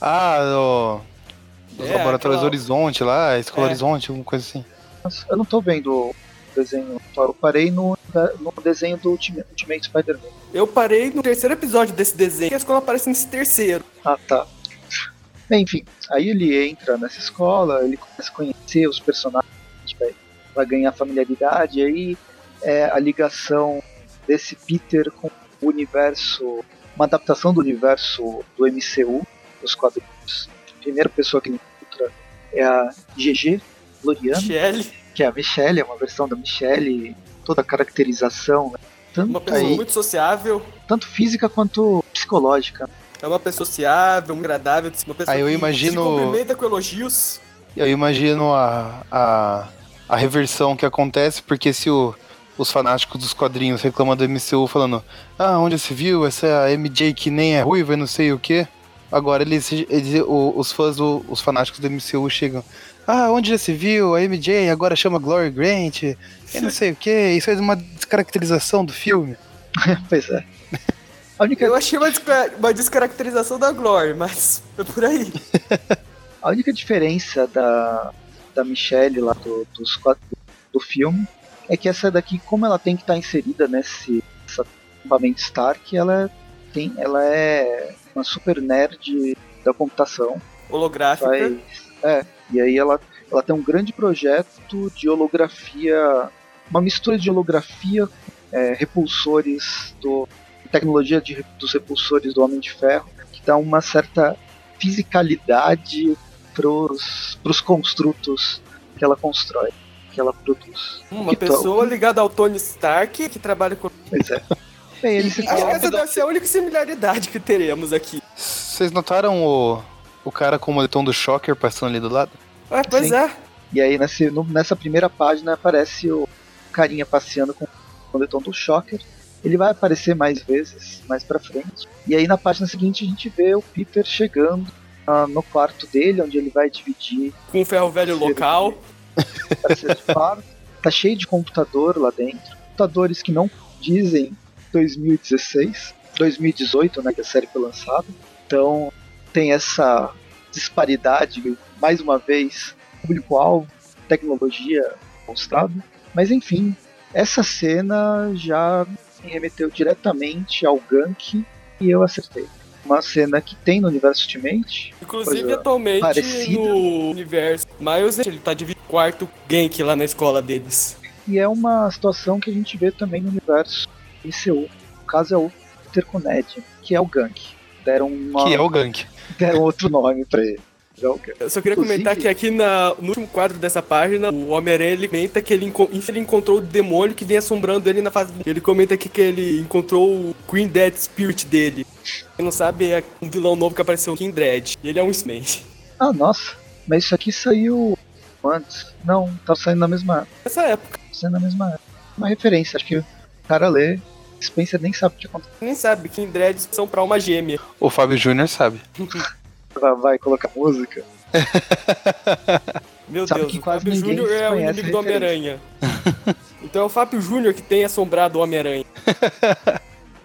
C: Ah, o. Os
D: É,
C: laboratórios
D: aquela-
C: Horizonte lá, a Escola
D: É.
C: Horizonte, alguma coisa assim.
B: Eu não tô vendo desenho. Eu parei no, no desenho do Ultimate, Ultimate Spider-Man.
D: Eu parei no terceiro episódio desse desenho, que a escola aparece nesse terceiro.
B: Ah, tá. Enfim, aí ele entra nessa escola, ele começa a conhecer os personagens, vai, vai ganhar familiaridade, e aí é a ligação desse Peter com o universo, uma adaptação do universo do MCU, dos quadrinhos. A primeira pessoa que ele encontra é a GG Gloriana,
D: Michelle,
B: que é a Michelle, é uma versão da Michelle, toda a caracterização, né? tanto,
D: uma pessoa
B: aí,
D: muito sociável.
B: tanto física quanto psicológica.
D: É uma pessoa sociável, agradável, uma pessoa
C: Aí eu
D: que
C: imagino-
D: se cumprimenta com elogios.
C: Eu imagino a, a, a reversão que acontece, porque se o- os fanáticos dos quadrinhos reclamam do MCU falando Ah, onde se viu? Essa é a MJ que nem é ruiva e não sei o que. Agora eles, eles os fãs, do- os fanáticos do MCU chegam Ah, onde já se viu? A MJ agora chama Glory Grant e não sei o que. Isso é uma descaracterização do filme. *laughs*
B: pois é. A única
D: Eu achei uma, desca- uma descaracterização da Glory, mas foi por aí. *laughs*
B: A única diferença da, da Michelle lá do, dos quadros do filme é que essa daqui, como ela tem que estar inserida nesse acampamento Stark, ela tem, ela é uma super nerd da computação.
D: Holográfica.
B: Faz, é, e aí ela, ela tem um grande projeto de holografia, uma mistura de holografia, é, repulsores do tecnologia de, dos repulsores do Homem de Ferro, que dá uma certa fisicalidade pros, pros construtos que ela constrói, que ela produz.
D: Uma
B: Que to-
D: pessoa ligada ao Tony Stark que trabalha com.
B: Pois é. Bem, ele se
D: Acho que essa deve ser a única similaridade que teremos aqui.
C: Vocês notaram o, O cara com o moletom do Shocker passando ali do lado?
D: Ah, pois
B: Sim.
D: é.
B: E aí nesse, no- nessa primeira página aparece o carinha passeando com o moletom do Shocker. Ele vai aparecer mais vezes mais pra frente. E aí na página seguinte a gente vê o Peter chegando ah, no quarto dele, onde ele vai dividir
D: Com o ferro velho local.
B: parceiro. Tá cheio de computador lá dentro. Computadores que não dizem 2016, 2018, né, que a série foi lançada. Então tem essa disparidade, mais uma vez, público-alvo, tecnologia mostrada. Mas enfim, essa cena já me remeteu diretamente ao Gank e eu acertei. Uma cena que tem no universo Ultimate,
D: Inclusive,
B: Coisa
D: atualmente,
B: parecida.
D: no universo Miles, ele tá dividindo quarto Gank lá na escola deles.
B: E é uma situação que a gente vê também no universo MCU. No caso é o Ned, que é o Gank. Deram, uma,
C: Que é o Gank.
B: Deram outro nome pra ele. É.
D: Eu só queria
B: Inclusive-
D: comentar que aqui na, no último quadro dessa página, o Homem-Aranha ele comenta que ele, enco- ele encontrou o demônio que vem assombrando ele na fase. Ele comenta aqui que ele encontrou o Queen Dead Spirit dele. Quem não sabe, é um vilão novo que apareceu, King Dread. E ele é um X-Men.
B: Ah, nossa. Mas isso aqui saiu antes. Não, tá saindo na mesma época.
D: Nessa época,
B: Tá saindo na mesma época. Uma referência, acho que o cara lê. Spencer nem sabe o que aconteceu.
D: nem sabe, King Dread são pra uma gêmea.
C: O Fábio Júnior sabe. *laughs*
B: Vai, vai colocar música. *laughs*
D: Meu
B: Sabe
D: Deus,
B: que
D: o Fábio Júnior é o inimigo do
B: a.
D: Homem-Aranha. *laughs* então é o Fábio Júnior que tem assombrado o Homem-Aranha.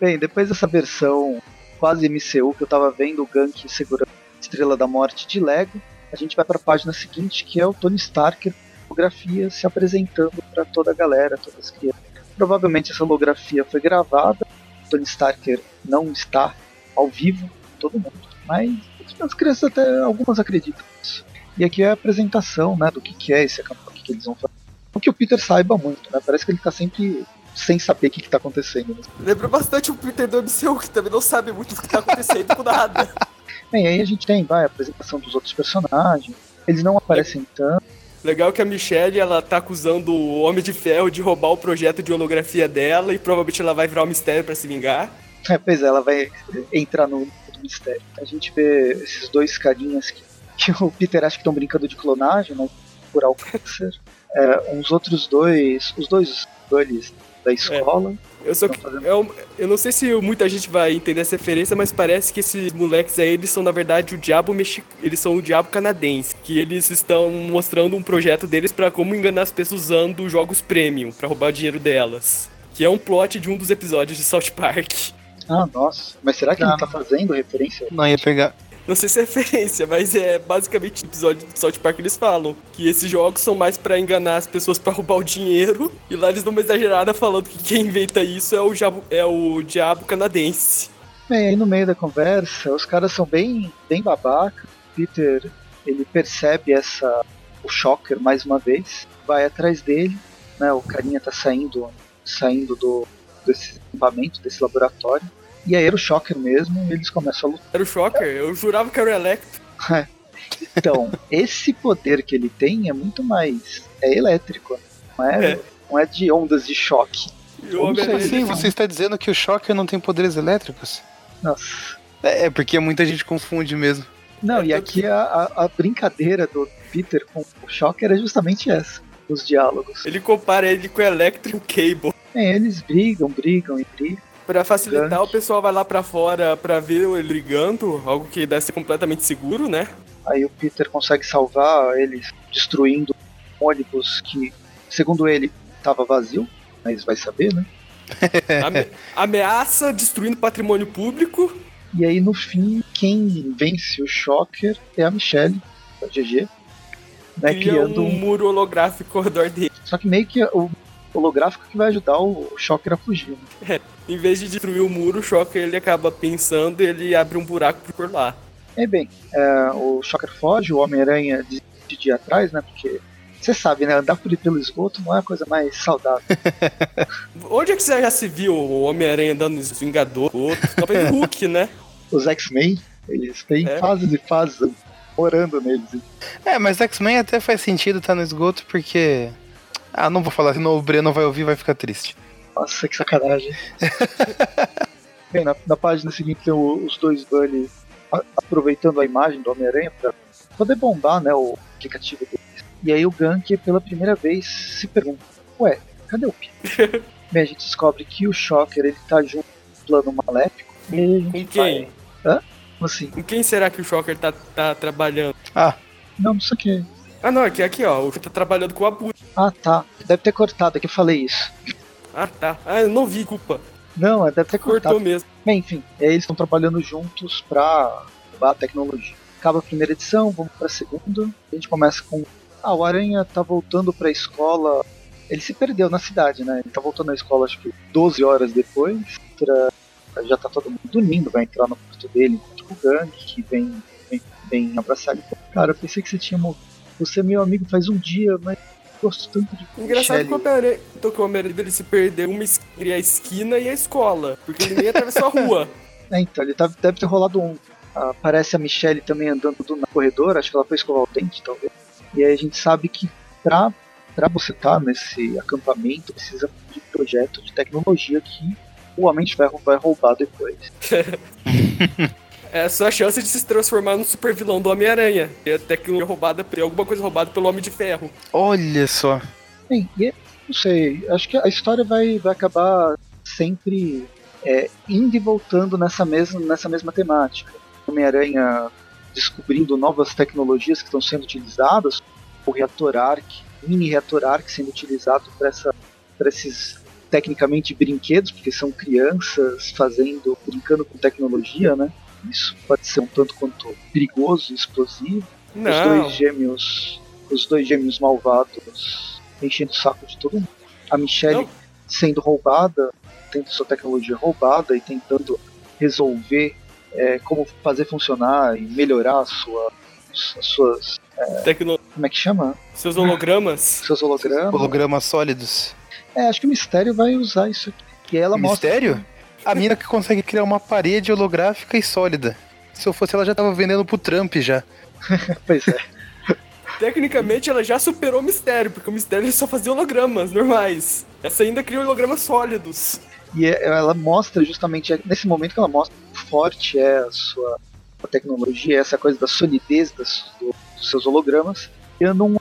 B: Bem, depois dessa versão quase MCU que eu tava vendo o Gank segurando a Estrela da Morte de Lego, a gente vai pra página seguinte que é o Tony Stark holografia se apresentando pra toda a galera, todas as crianças. Provavelmente essa holografia foi gravada, Tony Starker não está ao vivo, todo mundo, mas as crianças até algumas acreditam nisso. E aqui é a apresentação, né, do que, que é esse acampamento, o que, eles vão fazer. Não que o Peter saiba muito, né? Parece que ele tá sempre sem saber o que, que tá acontecendo. Né?
D: Lembra bastante o Peter do MCU, que também não sabe muito do que tá acontecendo com nada. *laughs*
B: Bem, aí a gente tem, vai, a apresentação dos outros personagens. Eles não aparecem tanto.
D: Legal que a Michelle, ela tá acusando o Homem de Ferro de roubar o projeto de holografia dela e provavelmente ela vai virar um mistério pra se vingar.
B: É, pois é, ela vai entrar no, mistério. A gente vê esses dois carinhas que, que o Peter acha que estão brincando de clonagem, né? Curar o câncer. É, uns outros dois, os dois bullies da escola.
D: Eu só
B: Tão
D: que,
B: fazendo-
D: eu, eu não sei se muita gente vai entender essa referência, mas parece que esses moleques aí, eles são na verdade o diabo mexicano, eles são o diabo canadense, que eles estão mostrando um projeto deles pra como enganar as pessoas usando jogos premium pra roubar o dinheiro delas. Que é um plot de um dos episódios de South Park.
B: Ah, nossa. Mas será que
C: Ah,
B: ele tá fazendo referência?
C: Não ia pegar.
D: Não sei se é *laughs* referência, mas é basicamente o episódio do South Park eles falam que esses jogos são mais pra enganar as pessoas pra roubar o dinheiro. E lá eles dão uma exagerada falando que quem inventa isso é o diabo, é o diabo canadense.
B: Bem, aí no meio da conversa, os caras são bem, bem babaca. Peter, ele percebe essa o Shocker mais uma vez, vai atrás dele, né? O carinha tá saindo, saindo do desse acampamento, desse laboratório. E aí era o Shocker mesmo, e eles começam a lutar.
D: Era o Shocker? Eu jurava que era o Electro. *laughs*
B: Então, esse poder que ele tem é muito mais é elétrico, não é,
D: É.
B: não é de ondas de choque. Assim?
C: Sim, você está dizendo que o Shocker não tem poderes elétricos?
B: Nossa.
C: É, é porque muita gente confunde mesmo.
B: Não, e aqui a, a, a brincadeira do Peter com o Shocker é justamente essa, os diálogos.
D: Ele compara ele com o Electro e o Cable.
B: É, eles brigam, brigam e brigam.
D: Pra facilitar, o pessoal vai lá pra fora pra ver ele brigando, algo que deve ser completamente seguro, né?
B: Aí o Peter consegue salvar eles destruindo um ônibus que, segundo ele, estava vazio, mas vai saber, né? *laughs*
D: Ame- ameaça destruindo patrimônio público.
B: E aí no fim, quem vence o Shocker é a Michelle, a GG, né,
D: cria
B: criando
D: um
B: um.
D: muro holográfico ao redor dele.
B: Só que meio que o holográfico que vai ajudar o Shocker a fugir. Né?
D: Em vez de destruir o muro, o Shocker ele acaba pensando e ele abre um buraco por lá.
B: É bem, é, o Shocker foge, o Homem-Aranha de ir atrás, né? Porque você sabe, né? Andar por pelo esgoto não é a coisa mais saudável. *laughs*
D: Onde é que você já se viu o Homem-Aranha andando nos Vingadores? Talvez o Hulk, né? *laughs*
B: Os X-Men, eles têm
D: É.
B: fases e fases morando neles.
C: É, mas X-Men até faz sentido estar no esgoto porque. Ah, não vou falar, senão o Breno vai ouvir e vai ficar triste.
B: Nossa, que sacanagem. *laughs* Bem, na, na página seguinte tem o- os dois a- aproveitando a imagem do Homem-Aranha para poder bombar né, o aplicativo dele. E aí o Gank, pela primeira vez, se pergunta: Ué, cadê o Peter? *laughs* Bem, a gente descobre que o Shocker ele tá junto com o plano maléfico. E
D: Com quem?
B: vai- Como assim?
D: Com quem será que o Shocker tá, tá trabalhando?
C: Ah,
B: Não, não sei o que.
D: Ah, não, aqui, aqui, ó. O tá trabalhando com a Abu.
B: Ah, tá. Deve ter cortado, é que eu falei isso.
D: Ah, tá. Ah, eu não vi, culpa.
B: Não, é, deve ter cortado.
D: Cortou mesmo.
B: Bem, enfim, aí eles estão trabalhando juntos pra a tecnologia. Acaba a primeira edição, vamos pra segunda. A gente começa com. Ah, o Aranha tá voltando pra escola. Ele se perdeu na cidade, né? Ele tá voltando à escola acho que 12 horas depois. Entra- Já tá todo mundo dormindo, vai entrar no quarto dele, encontra o Gang, que vem, vem, vem abraçar ele. Cara, eu pensei que você tinha morrido. Você é meu amigo faz um dia, mas gosto tanto de
D: Engraçado que o
B: Michelle.
D: Homem-Aranha que o Homem-Aranha dele se perdeu uma entre a esquina e a escola. Porque ele nem atravessou a rua. *laughs*
B: É, então, ele tá- deve ter rolado um. ah, Aparece a Michelle também andando do, no corredor, acho que ela foi escovar o dente, talvez. E aí a gente sabe que pra, pra você estar nesse acampamento, precisa de projeto de tecnologia que o Homem de Ferro vai roubar depois. *laughs*
D: É a sua chance de se transformar no super vilão do Homem-Aranha. E a tecnologia roubada, alguma coisa roubada pelo Homem de Ferro.
C: olha só.
B: Bem, não sei, acho que a história vai, vai acabar sempre é, indo e voltando nessa mesma, nessa mesma temática. Homem-Aranha descobrindo novas tecnologias que estão sendo utilizadas, o reator Arc, mini reator Arc sendo utilizado para esses tecnicamente brinquedos, porque são crianças fazendo, brincando com tecnologia, né? Isso pode ser um tanto quanto perigoso, explosivo os
D: Não.
B: dois gêmeos, os dois gêmeos malvados enchendo o saco de todo mundo. A Michelle
D: Não.
B: sendo roubada, tendo sua tecnologia roubada e tentando resolver é, como fazer funcionar e melhorar a sua, as suas,
D: Tecno...
B: como é que chama?
D: Seus hologramas. *laughs*
B: Seus hologramas.
C: Hologramas sólidos.
B: É, acho que o Mistério vai usar isso aqui. E ela mostra.
C: Mistério? A mina que consegue criar uma parede holográfica e sólida. Se eu fosse, ela já tava vendendo pro Trump já. *laughs*
B: Pois é.
D: Tecnicamente, ela já superou o mistério, porque o mistério ele só fazia hologramas normais. Essa ainda cria hologramas sólidos.
B: E é- ela mostra justamente é nesse momento que ela mostra o forte é a sua a tecnologia, essa coisa da solidez das, do- dos seus hologramas, criando um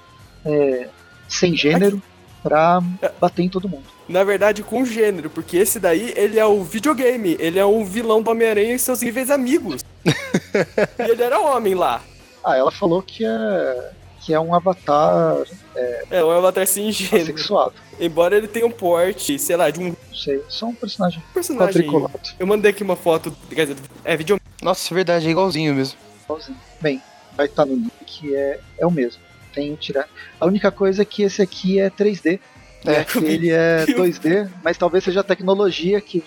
B: é, sem gênero pra bater em todo mundo.
D: Na verdade, com gênero, porque esse daí, ele é o videogame. Ele é um vilão do Homem-Aranha e seus níveis amigos. *laughs* e ele era homem lá.
B: Ah, ela falou que é que é um avatar
D: É, um avatar sem gênero.
B: assexuado.
D: Embora ele tenha um porte, sei lá, de um
B: Não sei, só um personagem
D: personagem.
B: quadriculado.
D: Eu mandei aqui uma foto, quer dizer, é videogame.
C: Nossa, é verdade, é igualzinho mesmo.
B: igualzinho. Bem, vai estar no link, é, é o mesmo. Tem o tirar. A única coisa é que esse aqui é 3D.
C: É.
B: Ele é 2D, *laughs* mas talvez seja a tecnologia que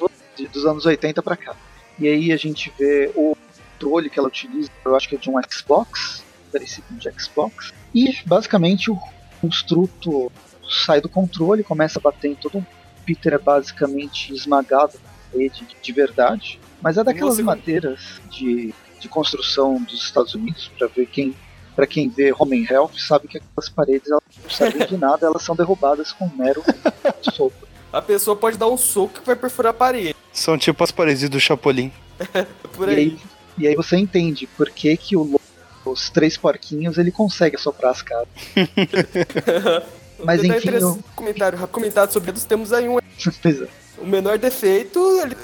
B: dos anos 80 pra cá. E aí a gente vê o controle que ela utiliza, eu acho que é de um Xbox, parecido com de Xbox. E basicamente o construto sai do controle, começa a bater em todo mundo. Peter é basicamente esmagado na parede de, de verdade, mas é daquelas madeiras de, de construção dos Estados Unidos, para ver quem para quem vê Home and Health, sabe que aquelas paredes elas não servem de nada, elas são derrubadas com um mero sopro.
D: A pessoa pode dar um soco que vai perfurar a parede.
C: São tipo as paredes do Chapolin. *laughs*
D: Por
B: E
D: aí.
B: aí, e aí você entende por que, que o os três porquinhos ele consegue assoprar as caras. *laughs* Mas
D: Tá
B: enfim, eu-
D: Comentário, comentário sobre eles, temos aí um. *laughs*
B: Pois é.
D: O menor defeito, ele,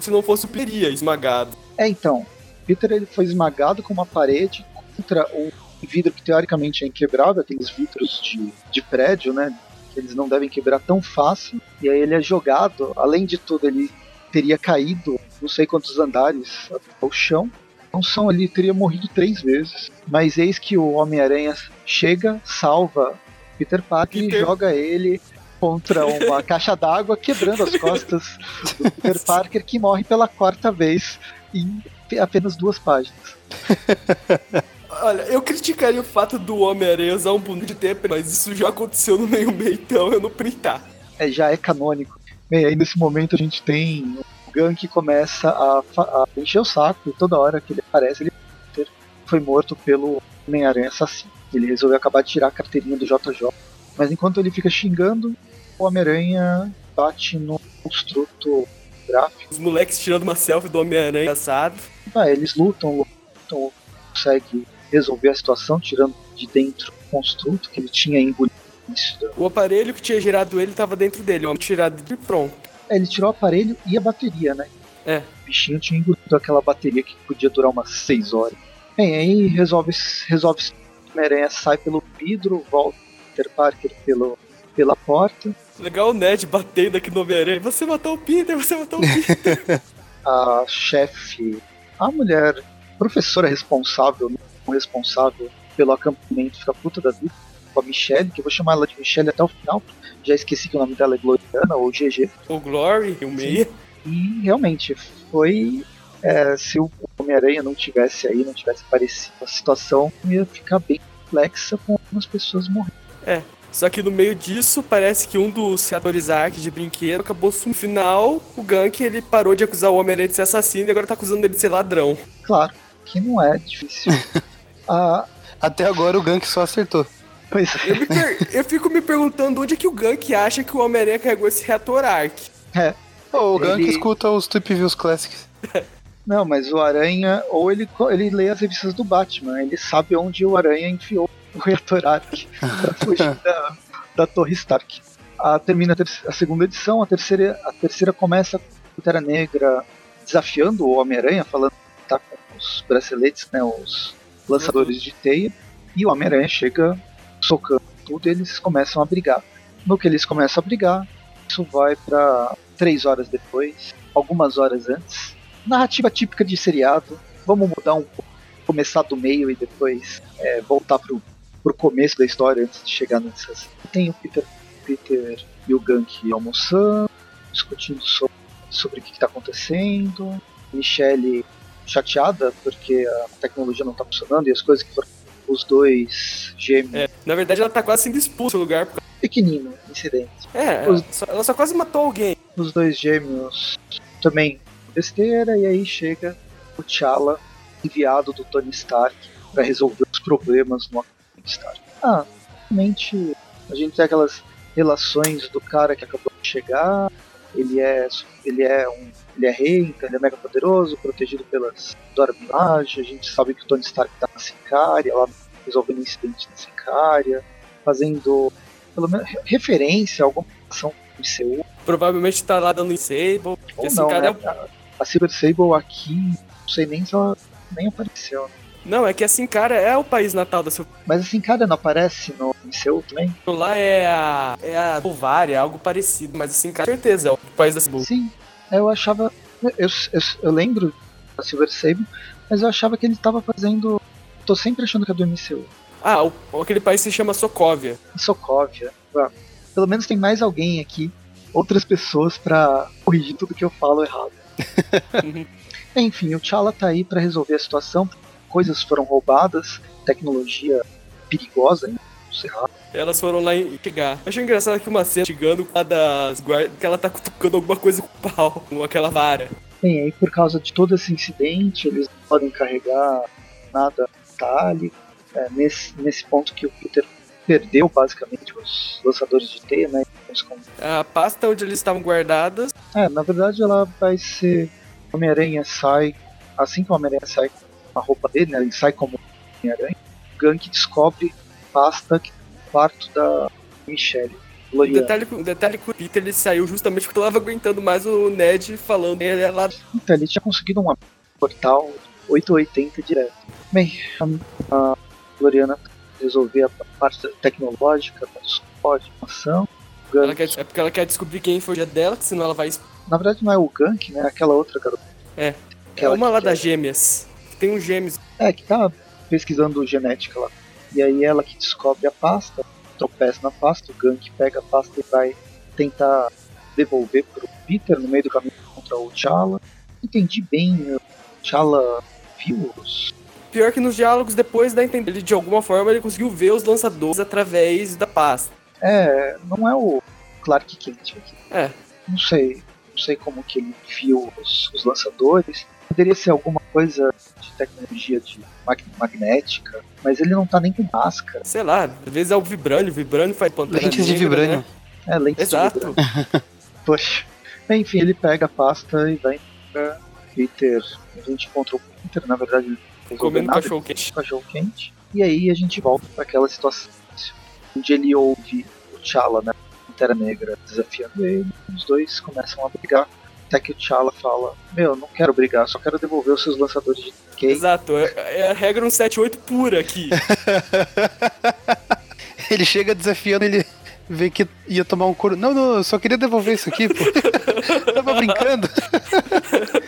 D: se não fosse o Peria esmagado.
B: É, então, Peter ele foi esmagado com uma parede contra um vidro que teoricamente é inquebrável, aqueles vidros de, de prédio, né? Que eles não devem quebrar tão fácil. E aí ele é jogado, além de tudo, ele teria caído não sei quantos andares ao chão. Então são ali, teria morrido três vezes. Mas eis que o Homem-Aranha chega, salva Peter Parker
D: Peter.
B: e joga ele contra uma *laughs* caixa d'água, quebrando as costas do *laughs* Peter Parker, que morre pela quarta vez em apenas duas páginas. *laughs*
D: Olha, eu criticaria o fato do Homem-Aranha usar um boneco de tempo, mas isso já aconteceu no meio meio, então eu não printar.
B: É, já é canônico. Bem, aí nesse momento a gente tem o Gun que começa a, a encher o saco e toda hora que ele aparece, ele foi morto pelo Homem-Aranha assassino. Ele resolveu acabar de tirar a carteirinha do JJ. Mas enquanto ele fica xingando, o Homem-Aranha bate no construto gráfico.
D: Os moleques tirando uma selfie do Homem-Aranha engraçado.
B: Ah, eles lutam Norton consegue resolver a situação, tirando de dentro o construto que ele tinha engolido.
D: O aparelho que tinha gerado ele estava dentro dele, uma tirado de pronto.
B: É, ele tirou o aparelho e a bateria, né?
D: É.
B: O bichinho tinha engolido aquela bateria que podia durar umas 6 horas. Bem, aí resolve, resolve Homem-Aranha sai pelo vidro, volta Peter Parker pelo, pela porta.
D: Legal o Ned batendo aqui no Homem-Aranha. Você matou o Peter, você matou o Peter. *laughs*
B: a chefe, a mulher, professora responsável, não responsável pelo acampamento, fica puta da vida com a Michelle, que eu vou chamar ela de Michelle até o final. Já esqueci que o nome dela é Gloriana ou GG.
D: O Glory, o Meia.
B: E realmente foi. É, se o Homem-Aranha não tivesse aí, não tivesse aparecido, a situação ia ficar bem complexa com algumas pessoas morrendo.
D: É. Só que no meio disso, parece que um dos reatores Ark de brinquedo acabou sumindo. No final, o Gank ele parou de acusar o Homem-Aranha de ser assassino e agora tá acusando ele de ser ladrão.
B: Claro, que não é difícil. *laughs*
C: ah, Até agora o Gank só acertou.
B: Pois
D: é. Eu, per... *laughs* eu, fico me perguntando onde é que o Gank acha que o Homem-Aranha carregou esse reator Ark.
B: É.
C: Oh, o Gank ele... escuta os Tweep Views Classics. *laughs*
B: Não, mas o Aranha, ou ele, ele lê as revistas do Batman, ele sabe onde o Aranha enfiou o reator Ark *laughs* pra fugir da, da Torre Stark. A, termina a, a, segunda edição, a terceira, a terceira começa com a Pantera Negra desafiando o Homem-Aranha, falando que tá com os braceletes, né, os lançadores de teia, e o Homem-Aranha chega socando tudo e eles começam a brigar. No que eles começam a brigar, isso vai para três horas depois, algumas horas antes. Narrativa típica de seriado. Vamos mudar um pouco, começar do meio e depois é, voltar pro, pro começo da história antes de chegar nessas. Tem o Peter, Peter e o Gank almoçando, discutindo sobre, sobre o que está acontecendo. Michelle chateada porque a tecnologia não está funcionando e as coisas que foram os dois gêmeos. É,
D: na verdade, ela tá quase sendo expulsa do lugar.
B: Pequenino incidente.
D: É, os, ela só quase matou alguém.
B: Os dois gêmeos também besteira, e aí chega o T'Challa, enviado do Tony Stark, para resolver os problemas no Tony Stark. Ah, realmente a gente tem aquelas relações do cara que acabou de chegar, ele é, ele é um ele é rei, então ele é mega poderoso, protegido pelas Dora Milaje. A gente sabe que o Tony Stark tá na Sicária, lá resolvendo um incidente na Sicária, fazendo pelo menos referência a alguma ação do MCU.
D: Provavelmente tá lá dando em Sable.
B: Ou não, né? é... a, a Silver Sable aqui, não sei nem se ela nem apareceu. Né?
D: Não, é que a Sincara é o país natal da Silver
B: Mas a Sincara não aparece no MCU também?
D: Lá é a. É a Bulvária, algo parecido, mas a Sincara com certeza é o país da Silver
B: Sim, eu achava. Eu, eu, eu lembro da Silver Sable, mas eu achava que ele estava fazendo. Tô sempre achando que é do MCU.
D: Ah, o, aquele país se chama Sokovia.
B: Sokovia. Ah, pelo menos tem mais alguém aqui, outras pessoas, para corrigir tudo que eu falo errado. *laughs* Enfim, o T'Challa tá aí para resolver a situação. Coisas foram roubadas, tecnologia perigosa, hein?
D: Elas foram lá investigar. Achei engraçado que uma cena chegando a das guardas, que ela tá cutucando alguma coisa com o pau, com aquela vara.
B: Bem, aí por causa de todo esse incidente, eles não podem carregar nada metálico. É, nesse, nesse ponto que o Peter perdeu basicamente os lançadores de teia, né?
D: A pasta onde eles estavam guardadas.
B: É, na verdade ela vai ser. Homem-Aranha sai. Assim que o Homem-Aranha sai com a roupa dele, né? Ele sai como Homem-Aranha. O Gank descobre pasta que quarto da Michelle.
D: O detalhe, detalhe que o Peter ele saiu justamente porque eu tava aguentando mais o Ned falando ele lá.
B: Então, ele tinha conseguido um portal 880 direto. Bem, a, a Gloriana resolver a parte tecnológica da suporte, ação.
D: Ela quer, é porque ela quer descobrir quem foi o dela, senão ela vai.
B: Na verdade não é o Gank, né? É aquela outra garota.
D: É. Aquela é uma lá das gêmeas. Tem uns gêmeos.
B: É, que tá pesquisando genética lá. E aí ela que descobre a pasta, tropeça na pasta, o Gank pega a pasta e vai tentar devolver pro Peter no meio do caminho contra o T'Challa. Entendi bem, o T'Challa viu os...
D: Pior que nos diálogos depois da entender, ele de alguma forma ele conseguiu ver os lançadores através da pasta.
B: É, não é o Clark Kent aqui.
D: É.
B: Não sei, não sei como que ele viu os, os lançadores. Poderia ser alguma coisa tecnologia de mag magnética, mas ele não tá nem com máscara.
D: Sei lá, às vezes é o Vibrânio, Vibrânio faz
C: pantera Lentes de Vibrânio. Né?
B: É, lentes Exato. de Vibrânio. *laughs* Poxa. Enfim, ele pega a pasta e vai pra Peter. A gente encontra o Peter, na verdade,
D: Comendo
B: nada,
D: cachorro quente.
B: cachorro quente. E aí a gente volta para aquela situação onde ele ouve o T'Challa, né? Pantera Negra desafiando ele. Os dois começam a brigar. Até que o T'Challa fala: Meu, não quero brigar, só quero devolver os seus lançadores de Key.
D: Exato, é, é a regra 178 pura aqui. *laughs*
C: Ele chega desafiando, ele vê que ia tomar um couro. Não, não, eu só queria devolver isso aqui, pô. *laughs* Tava brincando.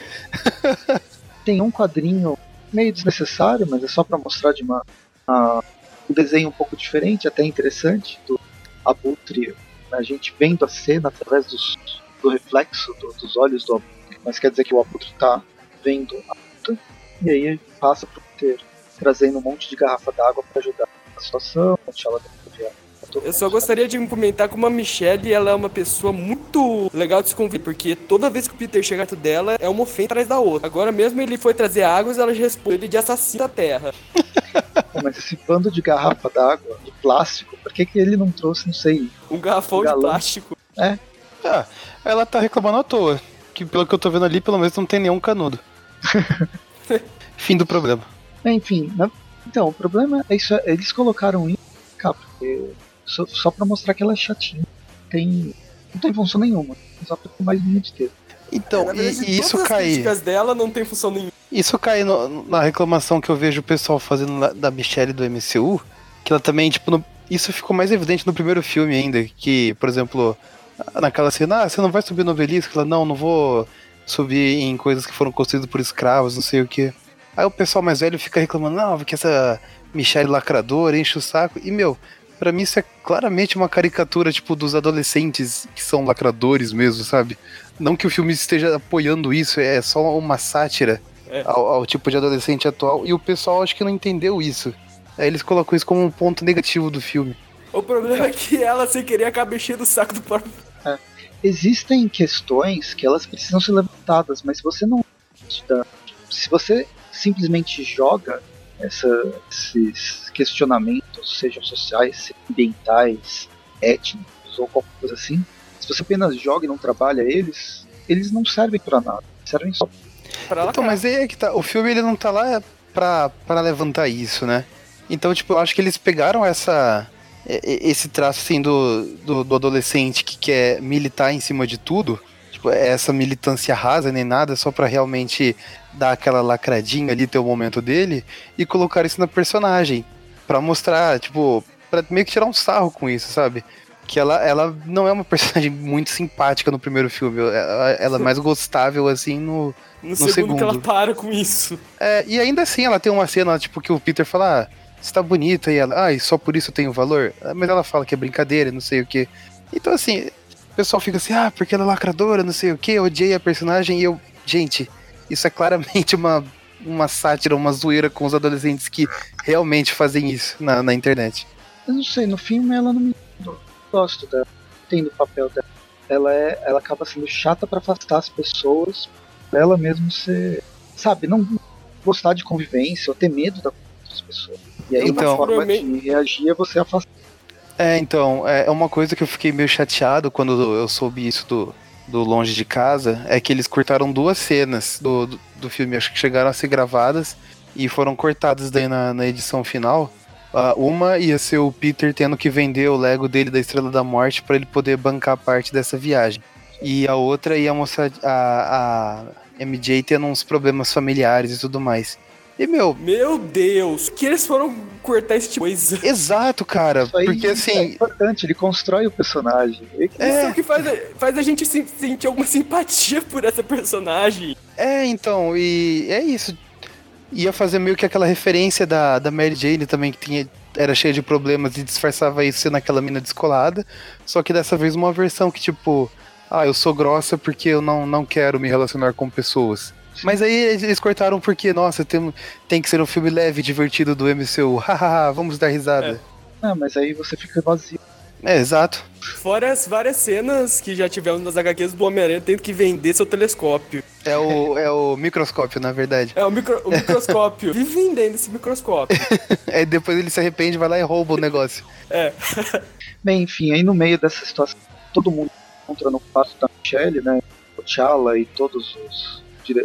C: *laughs*
B: Tem um quadrinho meio desnecessário, mas é só para mostrar de uma, uma- um desenho um pouco diferente, até interessante, do Abutre. A gente vendo a cena através dos- do reflexo do- dos olhos do Abutre, mas quer dizer que o Abutre tá vendo a luta, e aí passa pro Peter trazendo um monte de garrafa d'água para ajudar a situação, o T'Challa devolver a-
D: Eu só gostaria de comentar como a Michelle ela é uma pessoa muito legal de se conviver, porque toda vez que o Peter chega perto dela, é uma ofensa atrás da outra. Agora mesmo ele foi trazer águas, ela já responde ele de assassino da terra. *laughs*
B: Mas esse bando de garrafa d'água, de plástico, por que, que ele não trouxe, não sei,
D: Um garrafão de
B: Galão.
D: plástico.
C: Ah, ela tá reclamando à toa. Que pelo que eu tô vendo ali, pelo menos não tem nenhum canudo. *laughs* Fim do problema.
B: É, Enfim, né? então, o problema é isso, eles colocaram isso, cara, porque só, só pra mostrar que ela é chatinha. Tem, não tem função nenhuma, só pra ter mais minutos dele.
C: Então,
D: Na verdade,
C: e, e isso
D: as
C: cai.
D: críticas dela não tem função nenhuma.
C: Isso cai no- na reclamação que eu vejo o pessoal fazendo na- da Michelle do MCU, que ela também, tipo, no- isso ficou mais evidente no primeiro filme ainda, que, por exemplo, naquela cena, ah, você não vai subir no obelisco? Ela, não, não vou subir em coisas que foram construídas por escravos, não sei o que. Aí o pessoal mais velho fica reclamando, não, porque essa Michelle lacradora enche o saco. E, meu, pra mim isso é claramente uma caricatura, tipo, dos adolescentes que são lacradores mesmo, sabe? Não que o filme esteja apoiando isso, é só uma sátira
D: É.
C: ao, ao tipo de adolescente atual. E o pessoal acho que não entendeu isso. Aí eles colocam isso como um ponto negativo do filme.
D: O problema é que ela, sem querer, acaba enchendo o saco do próprio.
B: Existem questões que elas precisam ser levantadas, mas se você não se você simplesmente joga essa- esses questionamentos, sejam sociais, ambientais, étnicos ou qualquer coisa assim, se você apenas joga e não trabalha eles, eles não servem pra nada, servem só
D: Pra ela
C: Então, mas aí é que tá. O filme ele não tá lá pra, pra levantar isso, né? Então, tipo, eu acho que eles pegaram essa. E- e- Esse traço assim do, do, do adolescente que quer militar em cima de tudo, tipo, essa militância rasa nem nada, só pra realmente dar aquela lacradinha ali, ter o momento dele, e colocar isso na personagem. Pra mostrar, tipo, pra meio que tirar um sarro com isso, sabe? Que ela, ela não é uma *laughs* personagem muito simpática no primeiro filme, ela, ela é mais gostável assim no,
D: No, segundo,
C: segundo.
D: que ela para com isso.
C: é, e ainda assim ela tem uma cena, tipo, que o Peter fala, ah, você tá bonita, e ela, ah, só por isso eu tenho valor? Ah, Mas ela fala que é brincadeira, não sei o que. Então, assim, o pessoal fica assim, ah, porque ela é lacradora, não sei o que, eu odiei a personagem, e eu, gente, isso é claramente uma, uma sátira, uma zoeira com os adolescentes que realmente fazem isso na, na internet.
B: Eu não sei, no filme ela não me. Gosto dela, entendo o papel dela. Ela, é, ela acaba sendo chata pra afastar as pessoas, ela mesmo ser. Sabe, não gostar de convivência ou ter medo das pessoas. E aí
C: Então-
B: uma forma de reagir é você afastar.
C: É, então, é é uma coisa que eu fiquei meio chateado quando eu soube isso do, do Longe de Casa, é que eles cortaram duas cenas do, do, do filme, acho que chegaram a ser gravadas e foram cortadas daí na, na edição final. Ah, uma ia ser o Peter tendo que vender o Lego dele da Estrela da Morte para ele poder bancar parte dessa viagem. E a outra ia mostrar a, a MJ tendo uns problemas familiares e tudo mais. E, meu,
D: Meu Deus, que eles foram cortar esse tipo de coisa.
C: exato, cara,
B: Isso aí
C: porque
B: é
C: assim,
B: importante, ele constrói o personagem. E-
D: Isso é o que faz, a- faz a gente se- sentir alguma simpatia por essa personagem.
C: É, então, e é isso. Ia fazer meio que aquela referência da, da Mary Jane também, que tinha, era cheia de problemas e disfarçava isso sendo aquela mina descolada. Só que dessa vez uma versão que, tipo, ah, eu sou grossa porque eu não, não quero me relacionar com pessoas. Mas aí eles cortaram porque, nossa, tem, tem que ser um filme leve e divertido do MCU. *laughs* Hahaha, vamos dar risada.
B: Ah, mas aí você fica vazio.
C: É, exato.
D: Fora as várias cenas que já tivemos nas HQs do Homem-Aranha tendo que vender seu telescópio.
C: É o, *laughs* é o microscópio, na verdade.
D: É, o, micro- o microscópio. *laughs* Vive vendendo esse microscópio.
C: Aí depois ele se arrepende, vai lá e rouba o negócio.
D: É.
B: Bem, enfim, aí no meio dessa situação, todo mundo encontra no quarto da Michelle, né? O T'Challa e todos os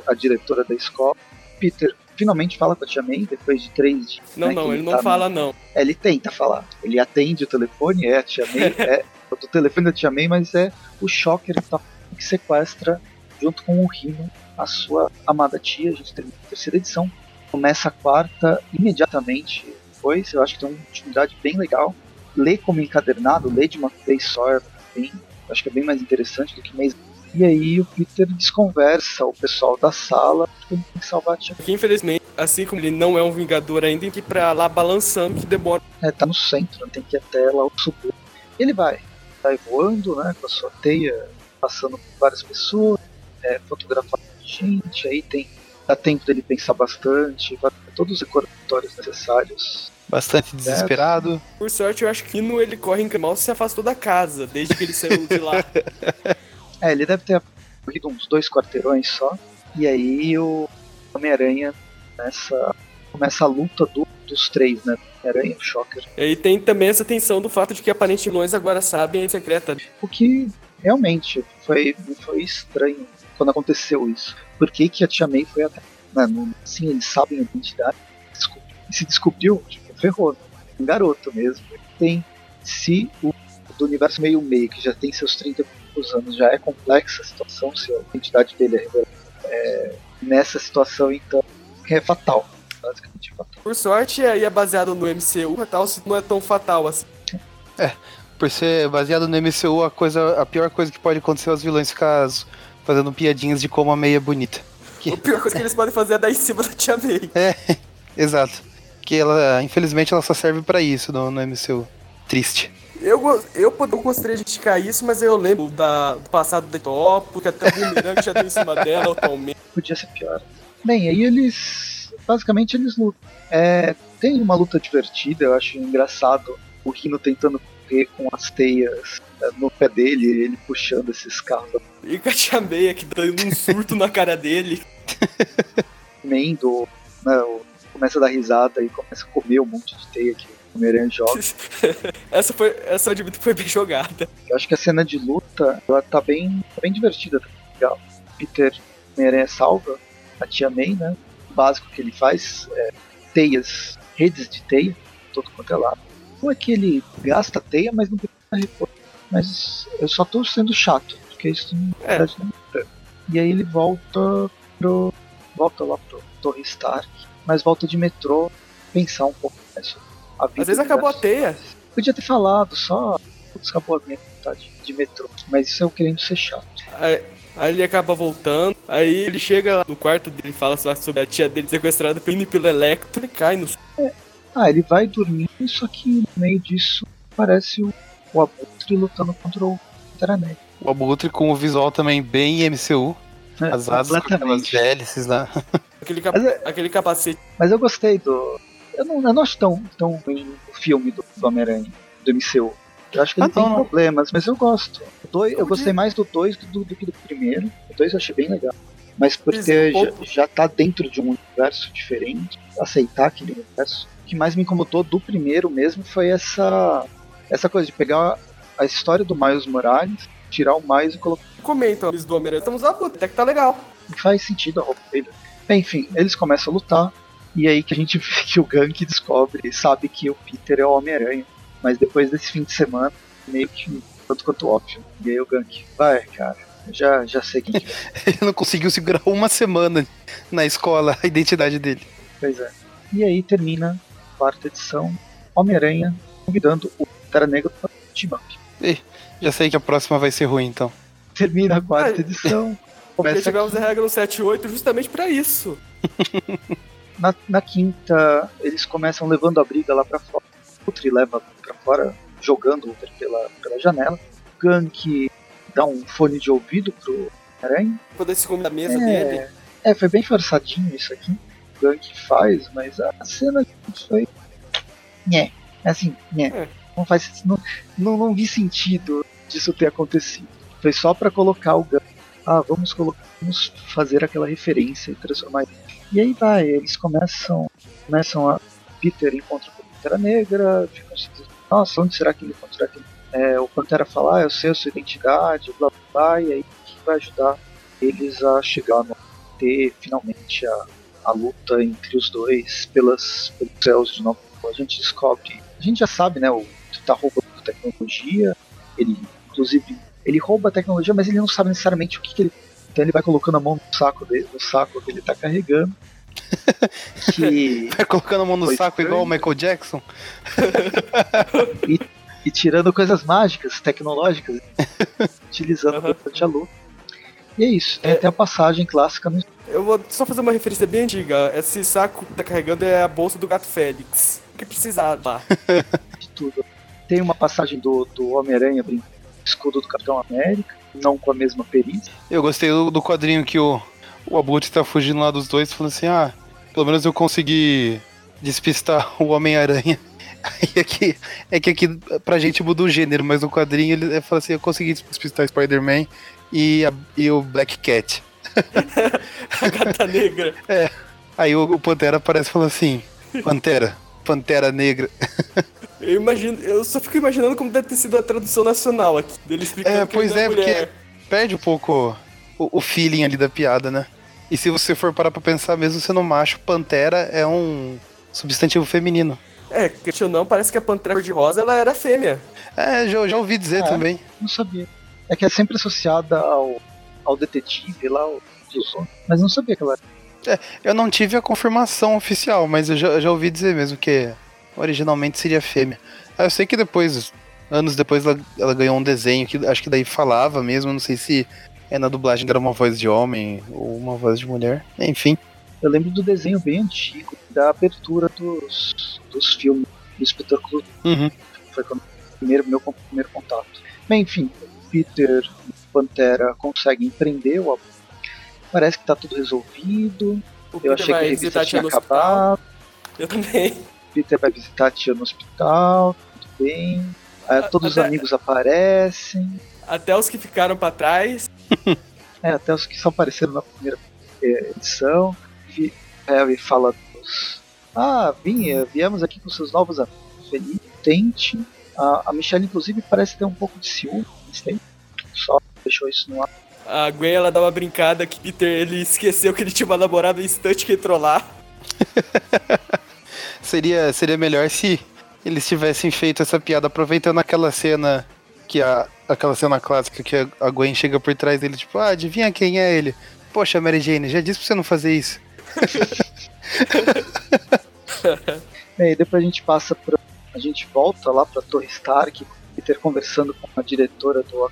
B: a diretora da escola. Peter finalmente fala com a Tia May depois de três dias.
D: Não,
B: né,
D: não,
B: que
D: ele não
B: tá
D: fala
B: no-
D: não.
B: É, ele tenta falar. Ele atende o telefone, é a Tia May, *laughs* é do telefone da Tia May, mas é o Shocker que, tá, que sequestra, junto com o Rino, a sua amada tia. A gente tem a terceira edição. Começa a quarta imediatamente depois. Eu acho que tem uma continuidade bem legal. Lê como encadernado, lê de uma vez só. é Bem, acho que é bem mais interessante do que mês. E aí o Peter desconversa o pessoal da sala que ele tem que salvar a tia.
D: Porque infelizmente, assim como ele não é um vingador ainda, tem que ir pra lá balançando que demora.
B: É, tá no centro, tem que ir até lá o subúrbio. Ele vai, vai voando, né, com a sua teia, passando por várias pessoas, é, fotografando gente, aí tem dá tempo dele pensar bastante, vai ter todos os recordatórios necessários.
C: Bastante desesperado.
D: Por sorte, eu acho que no ele corre em mal se afastou da casa, desde que ele saiu de lá. *laughs*
B: É, ele deve ter corrido uns dois quarteirões só, e aí o Homem-Aranha começa, começa a luta do- dos três, né? Homem-Aranha, o Shocker.
D: E aí tem também essa tensão do fato de que aparentemente vilões agora sabem a secreta.
B: O que realmente foi, foi estranho quando aconteceu isso. Por que, que a Tia May foi até. Né, não- sim, eles sabem a identidade. E se descobriu, tipo, ferrou. né? Um garoto mesmo. Tem. Se o do universo meio meio, que já tem seus 30 e poucos anos, já é complexa a situação, se a identidade dele é revelada. é, nessa situação, então, é fatal. Basicamente fatal.
D: Por sorte, aí é baseado no MCU, tal, se não é tão fatal assim.
C: Por ser baseado no MCU, a, coisa, a pior coisa que pode acontecer aos vilões ficar fazendo piadinhas de como a meia é bonita. Que-
D: A pior coisa que eles podem fazer é dar em cima da Tia May. *laughs*
C: Exato. Que ela, infelizmente, ela só serve pra isso no, no MCU. Triste.
D: Eu, eu, eu gostaria de criticar isso, mas eu lembro da, do passado da Topo, que até o Boomerang já tem em cima dela atualmente.
B: podia ser pior. Bem, aí eles. Basicamente eles lutam. É, tem uma luta divertida, eu acho engraçado o Rino tentando correr com as teias é, no pé dele, ele puxando esses carros
D: E com a Tia May aqui dando um surto na cara dele. *laughs*
B: comendo, né, o- começa a dar risada e começa a comer um monte de teia que o Homem-Aranha joga. *laughs*
D: essa foi, essa eu admito foi bem jogada.
B: Eu acho que a cena de luta ela tá bem, tá bem divertida, tá legal. Peter Homem-Aranha salva a tia May, né? O básico que ele faz é teias, redes de teia, todo quanto é lado. Ou é que ele gasta teia, mas não precisa repor. Mas eu só tô sendo chato, porque isso na
D: É.
B: verdade não é. E aí ele volta pro. volta lá pro Torre Stark, mas volta de metrô pensar um pouco mais sobre.
D: Às vezes acabou a teia.
B: Podia ter falado só. Putz, acabou a minha vontade de metrô. Mas isso eu querendo ser chato.
D: Aí, aí ele acaba voltando. Aí ele chega lá no quarto dele e fala sobre a tia dele sequestrada pelo pelo Electro e cai no.
B: Ah, ele vai dormir, só que no meio disso aparece o, o Abutre lutando contra o Pantera Negra.
C: O Abutre com o visual também bem MCU.
B: né?
C: As asas com aquelas hélices lá.
D: Aquele, cap-
B: Mas é-
D: aquele capacete.
B: Mas eu gostei do. Eu não, eu não acho tão, tão ruim o filme do, do Homem-Aranha, do MCU. Eu acho que ele
C: Ah,
B: tem
C: não, não.
B: problemas, mas eu gosto. Dois, eu gostei mais do 2 do, do que do primeiro. O 2 eu achei bem legal. Mas por
D: Mas
B: ter
D: um
B: já, já tá dentro de um universo diferente, aceitar aquele universo. O que mais me incomodou do primeiro mesmo foi essa, essa coisa de pegar a história do Miles Morales, tirar o Miles e colocar.
D: Comentam eles do Homem-Aranha. Estamos lá, até que tá legal.
B: faz sentido a roupa dele. Enfim, eles começam a lutar. E aí que a gente vê que o Gank descobre e sabe que o Peter é o Homem-Aranha. Mas depois desse fim de semana, meio que tanto quanto óbvio. E aí o Gank, vai, cara, eu já, já sei quem que é. *laughs*
C: Ele não conseguiu segurar uma semana na escola a identidade dele.
B: Pois é. E aí termina a quarta edição, Homem-Aranha convidando o Pantera Negra para o team up.
C: Já sei que a próxima vai ser ruim, então.
B: Termina a quarta edição. *laughs*
D: Porque tivemos a regra no 7 e 8 justamente pra isso. *laughs*
B: Na, na quinta, eles começam levando a briga lá pra fora. O Tri leva pra fora, jogando o Ultra pela, pela janela. Gank dá um fone de ouvido pro Aranha.
D: Poder se comer da mesa dele.
B: É, é, foi bem forçadinho isso aqui. O Gank faz, mas a cena foi. Nhé. Assim, nhé.
D: É.
B: Não faz. Não, não, não vi sentido disso ter acontecido. Foi só pra colocar o Gank. Ah, vamos colocar. Vamos fazer aquela referência e transformar. E aí vai, eles começam. Começam a. Peter encontra com a Pantera Negra, ficam se dizendo, nossa, onde será que ele encontrou aquele. É, o Pantera fala, ah, eu sei a sua identidade, blá blá blá, e aí que vai ajudar eles a chegar no ter finalmente a, a luta entre os dois pelas, pelos céus de Nova A gente descobre, a gente já sabe, né, o que tá roubando tecnologia, ele, inclusive, ele rouba a tecnologia, mas ele não sabe necessariamente o que, que ele. Então ele vai colocando a mão no saco dele, no saco que ele tá carregando. *laughs*
C: que vai colocando a mão no saco igual o Michael Jackson.
B: e, e, tirando coisas mágicas, tecnológicas, *laughs* utilizando uhum. a luta. E é isso, tem é. até a passagem clássica no.
D: Eu vou só fazer uma referência bem antiga. Esse saco que tá carregando é a bolsa do gato Félix. O que precisava? *laughs*
B: De tudo. Tem uma passagem do, do Homem-Aranha escudo do Capitão América, não com a mesma perícia.
C: Eu gostei do, do quadrinho que o, o Abutre tá fugindo lá dos dois, falando assim: ah, pelo menos eu consegui despistar o Homem-Aranha. *laughs* é que, é que aqui pra gente muda o gênero, mas no quadrinho ele fala assim: eu consegui despistar Spider-Man e, e o Black Cat. *laughs*
D: a gata negra. *laughs*
C: É. Aí o, o Pantera aparece e fala assim: Pantera, Pantera Negra.
D: Eu imagino, eu só fico imaginando como deve ter sido a tradução nacional aqui, dele explicando
C: É, pois é, é porque perde um pouco o, o, feeling ali da piada, né? E se você for parar pra pensar mesmo sendo macho, pantera é um substantivo feminino.
D: É, que não, parece que a pantera de rosa ela era fêmea.
C: É, já, já ouvi dizer é, também.
B: Não sabia. É que é sempre associada ao, ao detetive lá, o mas não sabia que ela
C: era. É, eu não tive a confirmação oficial, mas eu já, já ouvi dizer mesmo que originalmente seria fêmea. Ah, eu sei que depois, anos depois, ela, ela, ganhou um desenho que acho que daí falava mesmo, não sei se é na dublagem era uma voz de homem ou uma voz de mulher, enfim.
B: Eu lembro do desenho bem antigo, da abertura dos, dos filmes do Inspetor Clube.
C: Uhum.
B: Foi quando primeiro, meu primeiro contato. Enfim, Peter Pantera consegue empreender o Parece que tá tudo resolvido.
D: O eu achei que a revista tinha acabado. Eu também.
B: Peter vai visitar a tia no hospital, tudo bem. Aí, todos até, os amigos aparecem.
D: Até os que ficaram para trás. *laughs*
B: é, até os que só apareceram na primeira é, edição. Harry fala dos. Ah, vinha, viemos aqui com seus novos amigos. Feliz, tente. A, a Michelle, inclusive, parece ter um pouco de ciúme. Só deixou isso no ar.
D: A Gwen, ela dá uma brincada que Peter, ele esqueceu que ele tinha uma namorada instante que entrou lá. *laughs*
C: seria, seria melhor se eles tivessem feito essa piada aproveitando aquela cena que a aquela cena clássica que a Gwen chega por trás dele, tipo, ah, adivinha quem é ele? Poxa, Mary Jane, já disse pra você não fazer isso. *laughs*
B: e depois a gente passa pra. A gente volta lá pra Torre Stark, Peter conversando com a diretora do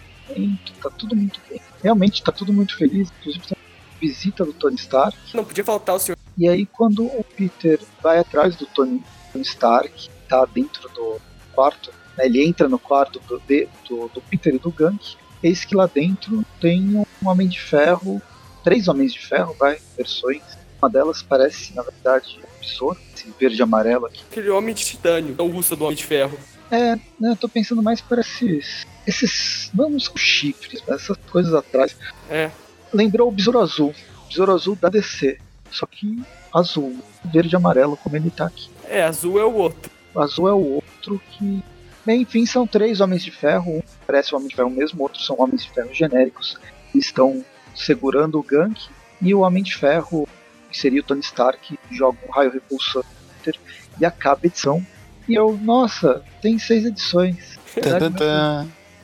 B: tá tudo muito bem. Realmente tá tudo muito feliz, inclusive tem visita do Tony Stark.
D: Não podia faltar o senhor
B: e aí quando o Peter vai atrás do Tony Stark, tá dentro do quarto, né, ele entra no quarto do, do, do Peter e do Gank, eis que lá dentro tem um Homem de Ferro, três Homens de Ferro, vai, versões. Uma delas parece, na verdade, um besouro, esse verde e amarelo aqui.
D: Aquele Homem de Titânio, não russa do Homem de Ferro.
B: É, né, eu tô pensando mais por esses. Esses. Não são chifres, essas coisas atrás.
D: É.
B: Lembrou o Besouro Azul. Besouro Azul da DC. Só que azul, verde e amarelo, como ele tá aqui.
D: É, azul é o outro.
B: Azul é o outro que. Bem, enfim, são três Homens de Ferro. Um parece o Homem de Ferro mesmo, outros são Homens de Ferro genéricos. Estão segurando o gank. E o Homem de Ferro, que seria o Tony Stark, joga um raio repulsor e acaba a edição. E eu, nossa, tem seis edições.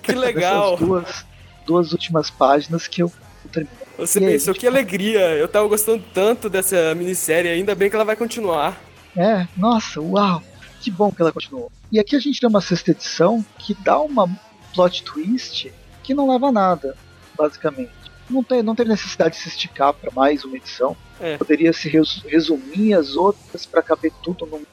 D: que legal!
B: duas, duas últimas páginas que eu terminei.
D: Você e pensou, aí, que alegria! Eu tava gostando tanto dessa minissérie, ainda bem que ela vai continuar.
B: É, nossa, uau! Que bom que ela continuou. E aqui a gente tem uma sexta edição que dá uma plot twist que não leva a nada, basicamente. Não tem, não tem necessidade de se esticar para mais uma edição. É. Poderia se resumir as outras para caber tudo num,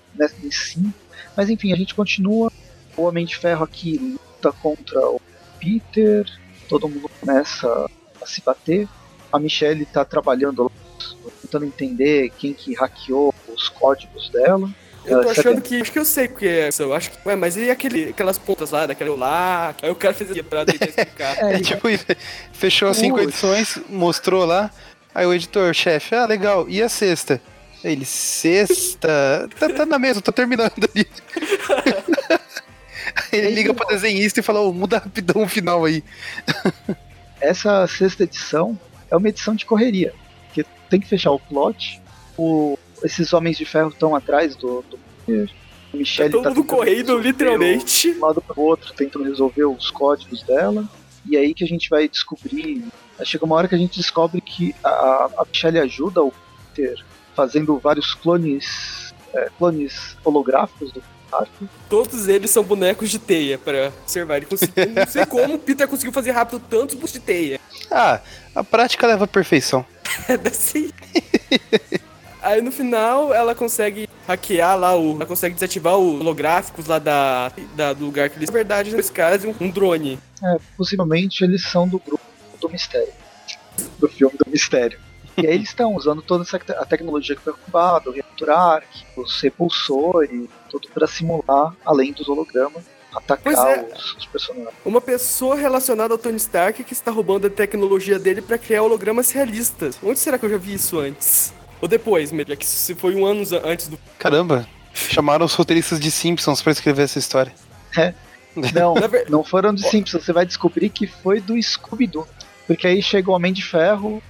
B: em cinco. Mas enfim, a gente continua. O Homem de Ferro aqui luta contra o Peter. Todo mundo começa a se bater a Michelle está trabalhando tentando entender quem que hackeou os códigos dela.
D: Eu tô achando que. Acho que eu sei o que é isso. Eu acho que. Ué, mas e aquele, aquelas pontas lá, daquele lá? Aí o cara fez aqui pra tentar explicar.
C: é, é, tipo, fechou as cinco edições, mostrou lá. Aí o editor, chefe, ah, legal. E a sexta? Ele, sexta? tá, tá na mesa, tô terminando ali. *laughs* Ele liga pro desenhista e fala, oh, muda rapidão o final aí. *laughs*
B: Essa sexta edição é uma edição de correria. Porque tem que fechar o plot, o- esses homens de ferro estão atrás do, do Michelle
D: Todo
B: tá
D: mundo correndo, literalmente.
B: De um lado pro outro, tentando resolver os códigos dela. E aí que a gente vai descobrir. Chega uma hora que a gente descobre que a, a Michelle ajuda o Peter fazendo vários clones. é, clones holográficos do Parker.
D: Todos eles são bonecos de teia pra observar. Ele conseguiu, não sei como o Peter conseguiu fazer rápido tantos bonecos de teia.
C: Ah, a prática leva à perfeição. *laughs*
D: É assim. Aí no final ela consegue hackear lá o. Ela consegue desativar os holográficos lá da, da- do lugar que eles. Na verdade, nesse caso, um, um drone.
B: É, possivelmente eles são do grupo do Mistério. Do filme do Mistério. E aí eles estão usando toda essa te- a tecnologia que foi ocupada, o reator Arc, os repulsores, tudo para simular, além dos hologramas, atacar
D: é.
B: os, os personagens.
D: Uma pessoa relacionada ao Tony Stark que está roubando a tecnologia dele pra criar hologramas realistas. Onde será que eu já vi isso antes? Ou depois, mesmo, já que isso foi um ano antes do.
C: Caramba, chamaram os roteiristas de Simpsons pra escrever essa história.
B: Não, *laughs*
D: Na ver-
B: não foram do Simpsons, você vai descobrir que foi do Scooby-Doo. Porque aí chega o Homem de Ferro,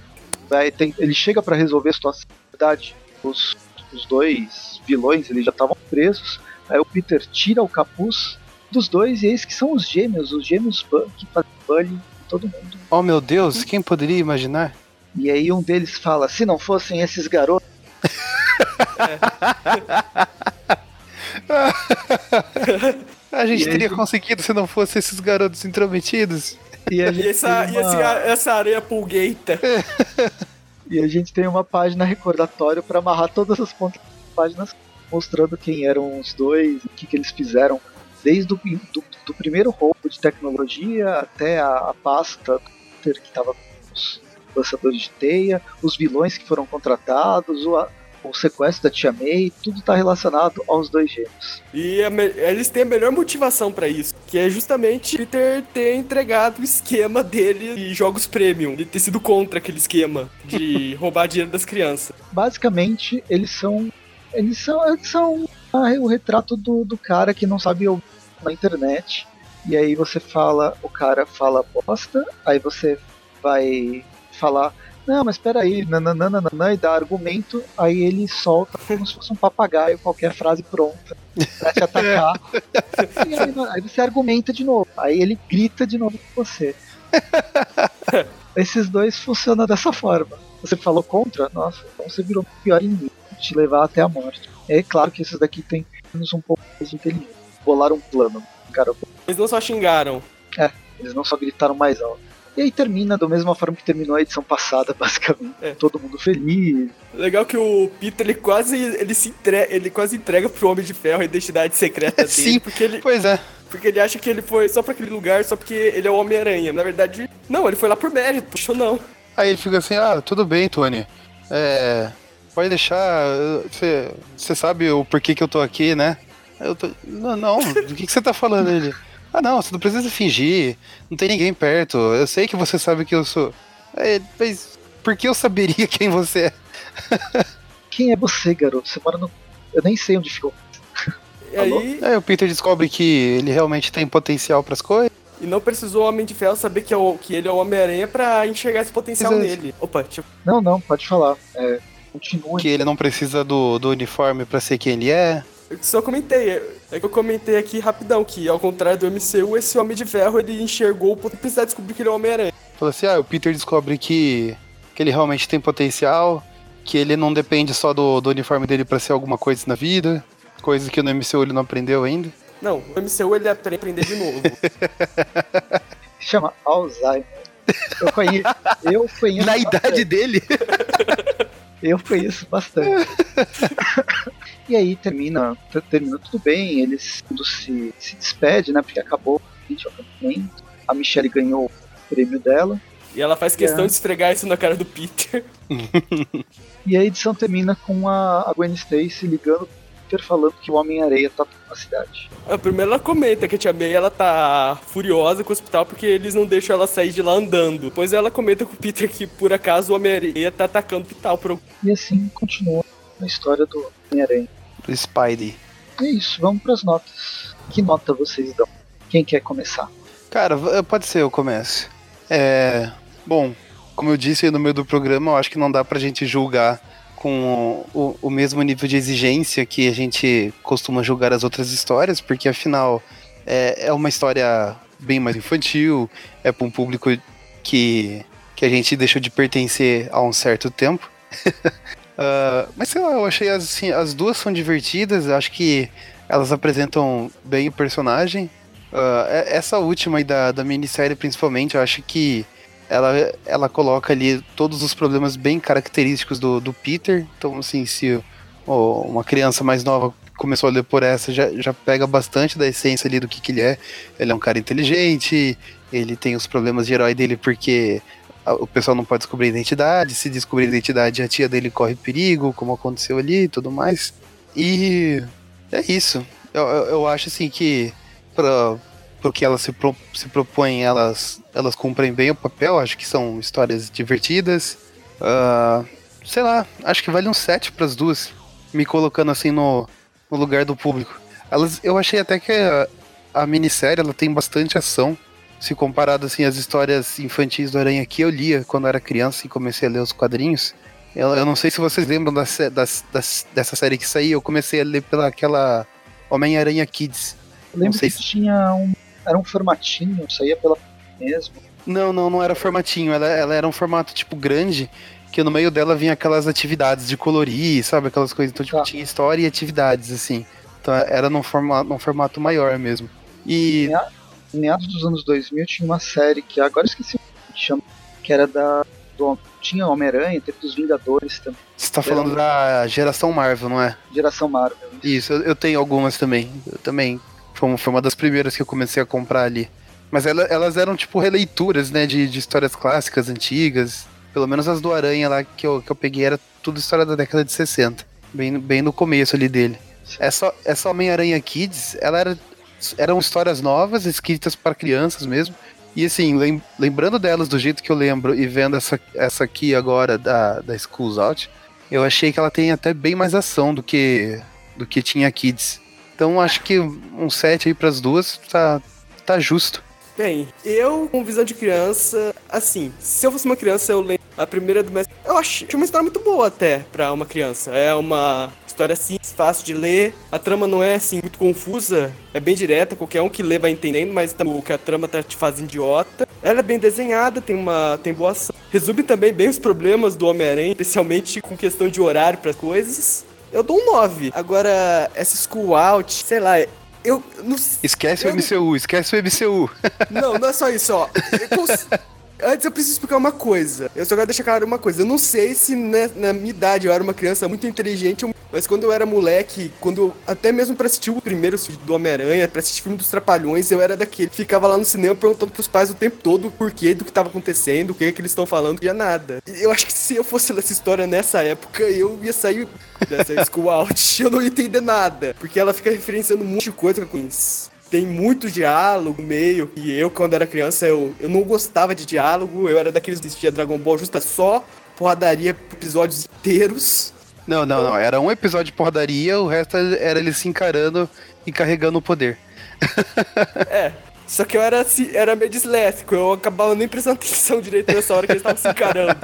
B: tem- ele chega para resolver a situação. Na verdade, os, os dois vilões eles já estavam presos. Aí o Peter tira o capuz dos dois e eis que são os gêmeos, os gêmeos que fazem bullying em todo mundo.
C: Oh meu Deus, quem poderia imaginar?
B: E aí um deles fala, se não fossem esses garotos, *laughs*
C: A gente
B: E
C: teria conseguido se não fosse esses garotos intrometidos.
B: E a
D: E
B: gente,
D: essa, e esse-
B: uma,
D: essa areia pulgueita. *laughs*
B: e a gente tem uma página recordatório para amarrar todas as pontas páginas, mostrando quem eram os dois, o que, que eles fizeram, desde o do, do primeiro roubo de tecnologia até a, a pasta que estava com os lançadores de teia, os vilões que foram contratados, o, o sequestro da Tia May, tudo está relacionado aos dois gêmeos.
D: E eles têm a melhor motivação pra isso, que é justamente Peter ter entregado o esquema dele de jogos premium, de ter sido contra aquele esquema de *laughs* roubar dinheiro das crianças.
B: basicamente eles são eles são eles são ah, o retrato do, do cara que não sabe ouvir na internet e aí você fala o cara fala bosta aí você vai falar não mas espera aí nananana, e dá argumento aí ele solta como se fosse um papagaio qualquer frase pronta pra te *laughs* atacar e aí, aí você argumenta de novo aí ele grita de novo com você *laughs* esses dois funcionam dessa forma. Você falou contra? Nossa, então você virou o pior inimigo, te levar até a morte. É claro que esses daqui têm menos um pouco mais de inteligência. Bolaram um plano, cara.
D: Eles não só xingaram.
B: Eles não só gritaram mais alto. E aí termina da mesma forma que terminou a edição passada, *laughs* basicamente.
D: É.
B: Todo mundo feliz.
D: Legal que o Peter ele quase ele se entrega, ele quase entrega pro Homem de Ferro a identidade secreta *laughs* dele,
C: Sim.
D: porque ele
C: Pois é.
D: porque ele acha que ele foi só pra aquele lugar só porque ele é o Homem-Aranha. Na verdade, não, ele foi lá por mérito. Puxa, não.
C: Aí ele fica assim, ah, tudo bem, Tony. É. Pode deixar. Você sabe o porquê que eu tô aqui, né? Eu tô. Não, não, do que, que você tá falando? Ele. Ah não, você não precisa fingir. Não tem ninguém perto. Eu sei que você sabe que eu sou. Ele, mas por que eu saberia *laughs* quem você é?
B: Quem é você, garoto? Você mora no. Eu nem sei onde ficou.
D: E aí,
C: Aí o Peter descobre que ele realmente tem potencial pras coisas.
D: e não precisou o Homem de Ferro saber que, é o, que ele é o Homem-Aranha pra enxergar esse potencial
C: Exato.
D: nele. Opa, tipo,
B: Não, não, pode falar. É, continue.
C: Que ele não precisa do, do uniforme pra ser quem ele é.
D: Eu só comentei. É que eu comentei aqui rapidão que, ao contrário do MCU, esse Homem de Ferro ele enxergou o potencial de descobrir que ele é o Homem-Aranha.
C: Falou assim, ah, o Peter descobre que, que ele realmente tem potencial, que ele não depende só do, do uniforme dele pra ser alguma coisa na vida, coisa que no MCU ele não aprendeu ainda.
D: Não, o MCU ele aprende a aprender de novo.
B: Chama Alzheimer. Eu conheço. Eu conheço *laughs*
C: Na idade dele. *laughs*
B: Eu conheço bastante. *laughs* e aí termina, termina tudo bem, eles tudo se, se despede, né? Porque acabou o acampamento. A Michelle ganhou o prêmio dela.
D: E ela faz questão
B: É.
D: de esfregar isso na cara do Peter. *laughs*
B: E a edição termina com a, a Gwen Stacy ligando pro Peter falando que o Homem-Areia tá na cidade.
D: Ah, Primeiro ela comenta que a Tia May ela tá furiosa com o hospital porque eles não deixam ela sair de lá andando. Depois ela comenta com o Peter que por acaso o Homem-Aranha tá atacando o hospital por algum
B: E assim continua a história do Homem-Aranha.
C: Do Spidey.
B: É isso, vamos pras notas. Que nota vocês dão? Quem quer começar?
C: Cara, v- pode ser eu comece. É. Bom, como eu disse aí no meio do programa, eu acho que não dá pra gente julgar com o, o, mesmo nível de exigência que a gente costuma julgar as outras histórias, porque afinal é, é uma história bem mais infantil, é para um público que, que a gente deixou de pertencer há um certo tempo. uh, *laughs* mas sei lá, eu achei assim, as duas são divertidas, acho que elas apresentam bem o personagem. Uh, essa última aí da, da minissérie, principalmente, eu acho que ela, ela coloca ali todos os problemas bem característicos do, do Peter. Então, assim, se oh, uma criança mais nova começou a ler por essa, já, já pega bastante da essência ali do que, que ele é. Ele é um cara inteligente, ele tem os problemas de herói dele porque o pessoal não pode descobrir a identidade, se descobrir a identidade a tia dele corre perigo, como aconteceu ali e tudo mais. E é isso. Eu, eu, eu acho assim que para porque elas se, pro, se propõem, elas, elas cumprem bem o papel, acho que são histórias divertidas. Uh, sei lá, acho que vale um 7 para as duas, me colocando assim no, no lugar do público. Elas, eu achei até que a, a minissérie ela tem bastante ação, se comparado assim às histórias infantis do Aranha que eu lia quando era criança e comecei a ler os quadrinhos. Eu, eu não sei se vocês lembram das, das, das, dessa série que saiu, eu comecei a ler pela aquela Homem-Aranha Kids.
B: Eu lembro que se... tinha um era um formatinho, saía pela mesmo.
C: Não, não, não era formatinho, ela, ela era um formato tipo grande, que no meio dela vinha aquelas atividades de colorir, sabe? Aquelas coisas. Então, tipo, tá. tinha história e atividades, assim. Então era num formato, num formato maior mesmo. E.
B: Em meados dos anos 2000 tinha uma série que agora esqueci o que chama, que era da. Do, tinha Homem-Aranha, teve dos Vingadores também.
C: Você tá falando da geração Marvel, não é?
B: Geração Marvel.
C: Isso, eu, eu tenho algumas também. Eu também foi, foi uma das primeiras que eu comecei a comprar ali. Mas ela, elas eram tipo releituras, né, de, de histórias clássicas, antigas. Pelo menos as do Aranha lá que eu, que eu peguei era tudo história da década de 60. Bem, bem no começo ali dele. Essa, essa Homem-Aranha Kids, ela era, eram histórias novas, escritas para crianças mesmo. E assim, lem, lembrando delas do jeito que eu lembro e vendo essa, essa aqui agora da, da Schools Out, eu achei que ela tem até bem mais ação do que, do que tinha Kids. Então acho que um 7 aí pras duas tá, tá justo.
D: Bem, eu, com visão de criança, assim, se eu fosse uma criança, eu lembro a primeira do mestre. Eu acho uma história muito boa até pra uma criança. É uma história simples, fácil de ler. A trama não é assim muito confusa, é bem direta, qualquer um que lê vai entendendo, mas o que a trama tá te fazendo idiota. Ela é bem desenhada, tem uma tem boa ação. Resume também bem os problemas do Homem-Aranha, especialmente com questão de horário para coisas eu dou um 9. Agora, essa School Out, sei lá, eu não
C: Esquece
D: eu...
C: o MCU, esquece o MCU.
D: Não, não é só isso, ó. *laughs* Antes eu preciso explicar uma coisa. Eu só quero deixar claro uma coisa. Eu não sei se né, na minha idade eu era uma criança muito inteligente, mas quando eu era moleque, quando até mesmo pra assistir o primeiro do Homem-Aranha, pra assistir o filme dos Trapalhões, eu era daquele que ficava lá no cinema perguntando pros pais o tempo todo o porquê do que tava acontecendo, o que, é que eles estão falando, e nada. Eu acho que se eu fosse ler essa história nessa época, eu ia sair dessa *laughs* school out, eu não ia entender nada. Porque ela fica referenciando um monte de coisa com isso tem muito diálogo no meio. E eu, quando era criança, eu, eu não gostava de diálogo. Eu era daqueles que assistia Dragon Ball justa só porradaria episódios inteiros.
C: Não, não, não. Era um episódio de porradaria, o resto era ele se encarando e carregando o poder. *laughs*
D: é. Só que eu era, era meio disléxico, eu acabava nem prestando *laughs* atenção direito nessa hora que eles estavam se encarando.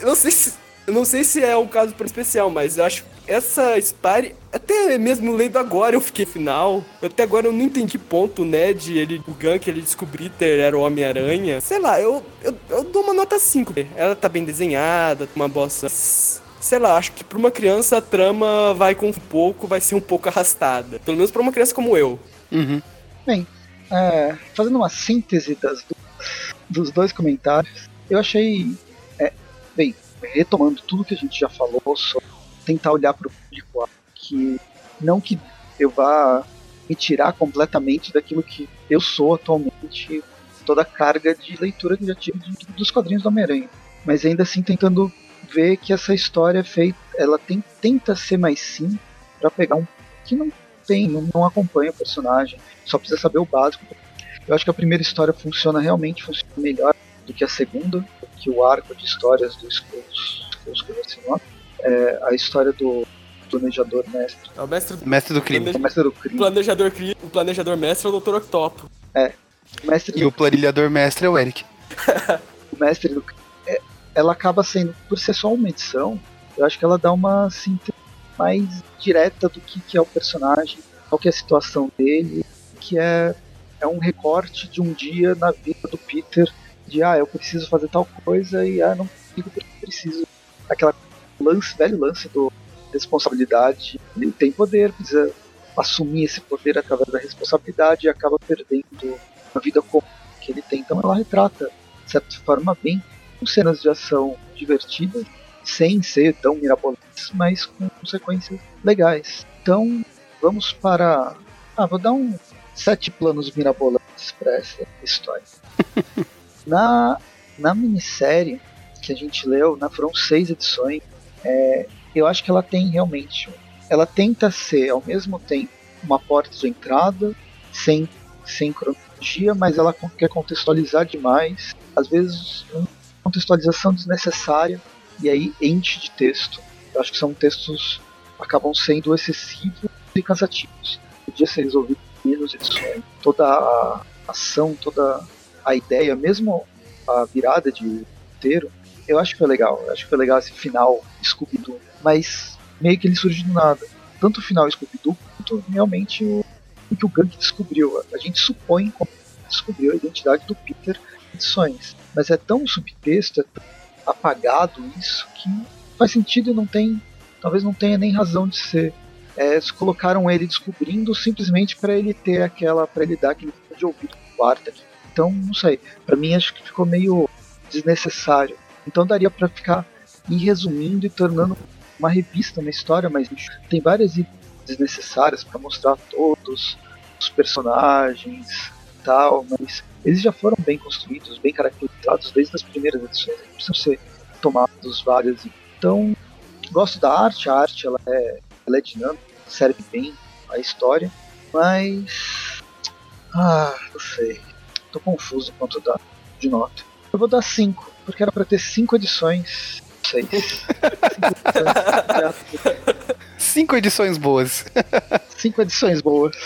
D: Eu não sei se eu não sei se é um caso especial, mas eu acho essa Spire, até mesmo lendo agora, eu fiquei final. Até agora eu não entendi ponto, né, de ele, o Gank, ele descobrir ter era o Homem-Aranha. Sei lá, eu, eu, eu dou uma nota 5. Ela tá bem desenhada, uma bossa sei lá, acho que pra uma criança a trama vai com um pouco, vai ser um pouco arrastada. Pelo menos pra uma criança como eu.
C: Uhum.
B: Bem, é, fazendo uma síntese das, dos dois comentários, eu achei. Retomando tudo que a gente já falou sobre tentar olhar para o público que não que eu vá me tirar completamente daquilo que eu sou atualmente, toda a carga de leitura que já tive dos quadrinhos do Homem-Aranha, mas ainda assim tentando ver que essa história é feita, ela tem, tenta ser mais sim para pegar um que não tem, não, não acompanha o personagem, só precisa saber o básico. Eu acho que a primeira história funciona realmente funciona melhor do que a segunda, que o arco de histórias do Skulls, assim, é a história do planejador mestre.
D: É o mestre do,
C: mestre do crime.
B: O mestre do crime.
D: Planejador, o planejador mestre é o Dr. Octopo.
B: É. O mestre
C: e do... o planilhador mestre é o Eric. *laughs*
B: o mestre do crime. É, ela acaba sendo, por ser só uma edição, Eu acho que ela dá uma síntese mais direta do que, que é o personagem, qual que é a situação dele, que é, é um recorte de um dia na vida do Peter, de ah, eu preciso fazer tal coisa e ah, não consigo porque preciso. Aquela lance, velho lance do responsabilidade. Ele tem poder, precisa assumir esse poder através da responsabilidade e acaba perdendo a vida comum que ele tem. Então ela retrata, de certa forma, bem, com cenas de ação divertidas, sem ser tão mirabolantes, mas com consequências legais. Então vamos para. Ah, vou dar um sete planos mirabolantes para essa história. *laughs* na, na minissérie que a gente leu, na, foram seis edições, é, eu acho que ela tem realmente. Ela tenta ser ao mesmo tempo uma porta de entrada, sem, sem cronologia, mas ela quer contextualizar demais. Às vezes, uma contextualização desnecessária e aí enche de texto. Eu acho que são textos acabam sendo excessivos e cansativos. Podia ser resolvido menos edições. Toda a ação, toda a ideia, mesmo a virada de roteiro, eu acho que foi legal. Eu acho que foi legal esse final Scooby-Doo. Mas meio que ele surgiu do nada. Tanto o final Scooby-Doo quanto realmente o, o que o Gank descobriu. A gente supõe como descobriu a identidade do Peter edições. Mas é tão subtexto, é tão apagado isso que faz sentido e não tem. Talvez não tenha nem razão de ser. É, colocaram ele descobrindo simplesmente para ele ter aquela. para ele dar aquele de ouvido quarta. Então, não sei. Para mim acho que ficou meio desnecessário. Então daria para ficar ir resumindo e tornando uma revista, uma história, mas tem várias desnecessárias para mostrar todos os personagens tal, mas eles já foram bem construídos, bem caracterizados desde as primeiras edições, precisam ser tomados várias. Então, gosto da arte, a arte ela é, ela é dinâmica, serve bem a história, mas. Ah, não sei. Tô confuso quanto dá de nota. Eu vou dar 5, porque era para ter 5 edições. 6. *laughs*
C: Cinco edições boas.
B: Cinco edições boas.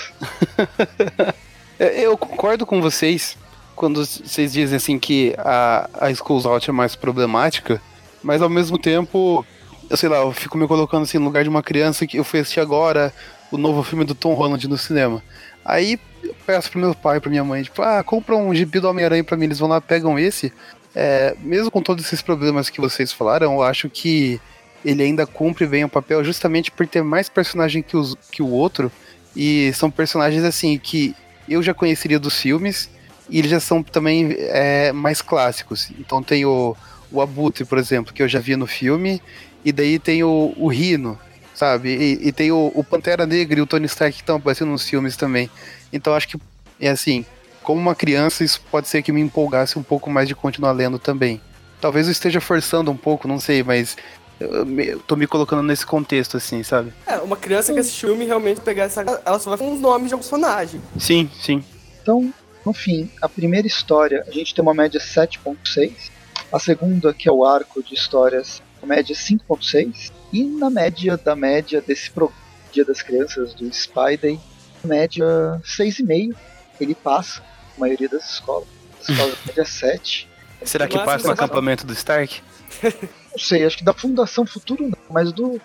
C: É, eu concordo com vocês quando vocês dizem assim que a, a Schools Out é mais problemática, mas ao mesmo tempo, eu sei lá, eu fico me colocando assim no lugar de uma criança que eu fui assistir agora o novo filme do Tom Holland no cinema. Aí eu peço pro meu pai, pra minha mãe, tipo, ah, compra um gibi do Homem-Aranha pra mim, eles vão lá, pegam esse. É, mesmo com todos esses problemas que vocês falaram, eu acho que ele ainda cumpre bem o papel justamente por ter mais personagem que, os, que o outro. E são personagens assim que eu já conheceria dos filmes e eles já são também é, mais clássicos. Então tem o, o Abutre, por exemplo, que eu já vi no filme, e daí tem o, o Rino, sabe? E, e tem o, o, Pantera Negra e o Tony Stark que estão aparecendo nos filmes também. Então acho que é assim, como uma criança, isso pode ser que me empolgasse um pouco mais de continuar lendo também. Talvez eu esteja forçando um pouco, não sei, mas eu, eu tô me colocando nesse contexto, assim, sabe?
D: É, uma criança que assistiu filme realmente pegar essa. Ela só vai com os nomes de alguns personagens.
C: Sim, sim.
B: Então, no fim, a primeira história, a gente tem uma média 7.6. A segunda, que é o arco de histórias, a média 5.6. E na média da média desse pro... Dia das Crianças do Spidey, média 6,5. Ele passa, a maioria das escolas. As escolas média 7.
C: Será que passa no acampamento do Stark? *laughs*
B: Não sei, acho que da Fundação Futuro não, mas do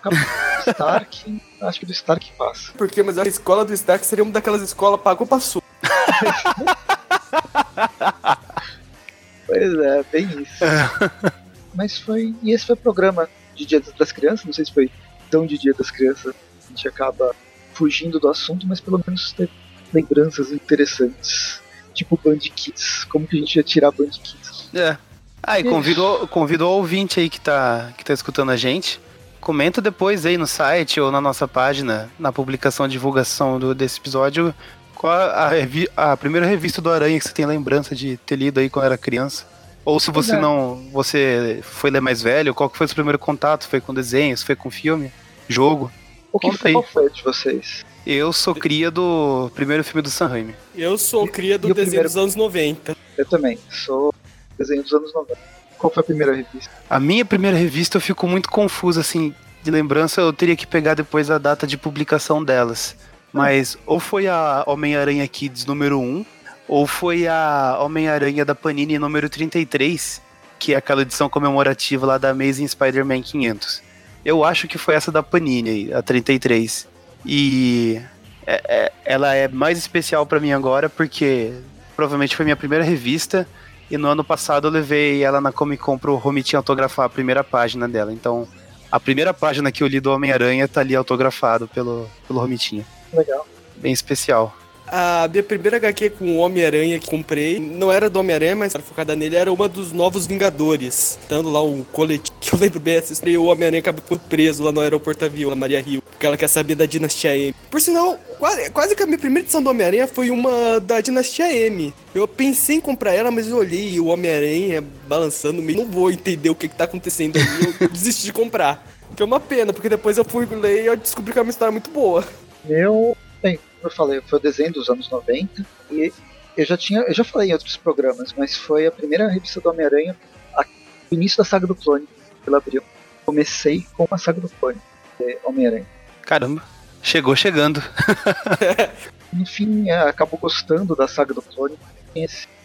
B: Stark, acho que do Stark passa.
D: Porque, mas a escola do Stark seria uma daquelas escolas pagou passou. *laughs*
B: pois é, bem isso. *laughs* mas foi. E esse foi o programa de Dia das Crianças, não sei se foi tão de Dia das Crianças, a gente acaba fugindo do assunto, mas pelo menos teve lembranças interessantes. Tipo Band Kids, como que a gente ia tirar Band Kids?
C: É, ah, e convido, convido o ouvinte aí que tá, que tá escutando a gente. Comenta depois aí no site ou na nossa página, na publicação, divulgação do, desse episódio, qual a, a, a, primeira revista do Aranha que você tem lembrança de ter lido aí quando era criança. Ou se você é. não. Você foi ler mais velho, qual que foi o seu primeiro contato? Foi com desenhos? Foi com filme? Jogo?
B: O que foi, qual foi de vocês?
C: Eu sou cria do primeiro filme do Sam Raimi.
D: Eu sou cria do desenho primeiro... dos anos 90.
B: Eu também. Sou desenho dos anos 90. Qual foi a primeira revista?
C: A minha primeira revista eu fico muito confuso, assim, de lembrança, eu teria que pegar depois a data de publicação delas. Mas ou foi a Homem-Aranha Kids número 1, ou foi a Homem-Aranha da Panini número 33, que é aquela edição comemorativa lá da Amazing Spider-Man 500. Eu acho que foi essa da Panini, a 33. E é, é, ela é mais especial para mim agora porque provavelmente foi minha primeira revista e no ano passado eu levei ela na Comic Con pro Romitinho autografar a primeira página dela. Então, a primeira página que eu li do Homem-Aranha tá ali autografado pelo, pelo Romitinho.
B: Legal.
C: Bem especial.
D: A minha primeira HQ com o Homem-Aranha que comprei não era do Homem-Aranha, mas era focada nele, era uma dos Novos Vingadores. Dando lá um coletivo, *laughs* que eu lembro bem essa história, e o Homem-Aranha acaba preso lá no aeroporto avião, na Maria Rio, porque ela quer saber da Dinastia M. Por sinal, quase, quase que a minha primeira edição do Homem-Aranha foi uma da Dinastia M. Eu pensei em comprar ela, mas eu olhei o Homem-Aranha balançando, meio, não vou entender o que, que tá acontecendo ali, eu *laughs* desisti de comprar. Que é uma pena, porque depois eu fui ler e eu descobri que é uma história muito boa.
B: Eu, bem, eu falei, foi o desenho dos anos 90 e eu já tinha, eu já falei em outros programas, mas foi a primeira revista do Homem-Aranha, o início da saga do clone, pela abril. Comecei com a saga do clone, Homem-Aranha.
C: Caramba, chegou chegando. *laughs*
B: no fim, é, acabou gostando da saga do clone,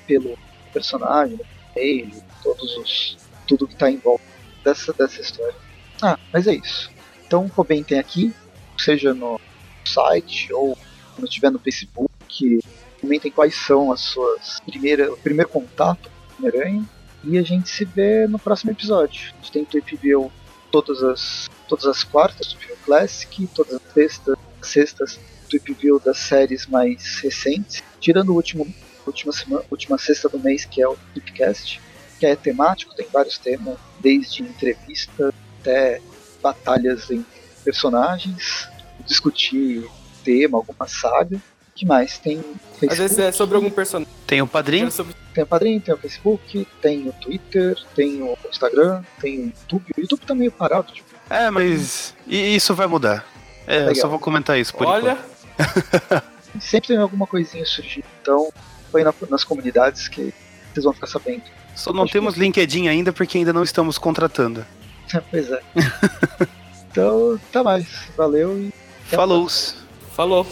B: pelo personagem, ele, todos os tudo que está em volta dessa dessa história. Ah, mas é isso. Então comentem aqui, seja no site ou quando estiver no Facebook, comentem quais são as suas primeiras, o primeiro contato com Aranha e a gente se vê no próximo episódio. A gente tem Tweep View todas as todas as quartas, Tweep View Classic, todas as sextas, sextas Tweep das séries mais recentes, tirando o último última semana, última sexta do mês que é o Tweepcast, que é temático, tem vários temas, desde entrevista até batalhas em personagens, discutir tema, alguma saga. O que mais? Tem
D: Facebook, Às vezes é sobre algum personagem.
C: Tem o padrinho?
B: Tem o padrinho, tem o Facebook, tem o Twitter, tem o Instagram, tem o YouTube. O YouTube tá meio parado. Tipo.
C: É, mas isso vai mudar. É, eu só vou comentar isso por
D: Olha. *laughs*
B: Sempre tem alguma coisinha surgindo. Então, põe na, nas comunidades que vocês vão ficar sabendo.
C: Só não temos LinkedIn ainda porque ainda não estamos contratando. *laughs*
B: pois é. então, tá mais. Valeu e.
C: Falou.
D: Falou.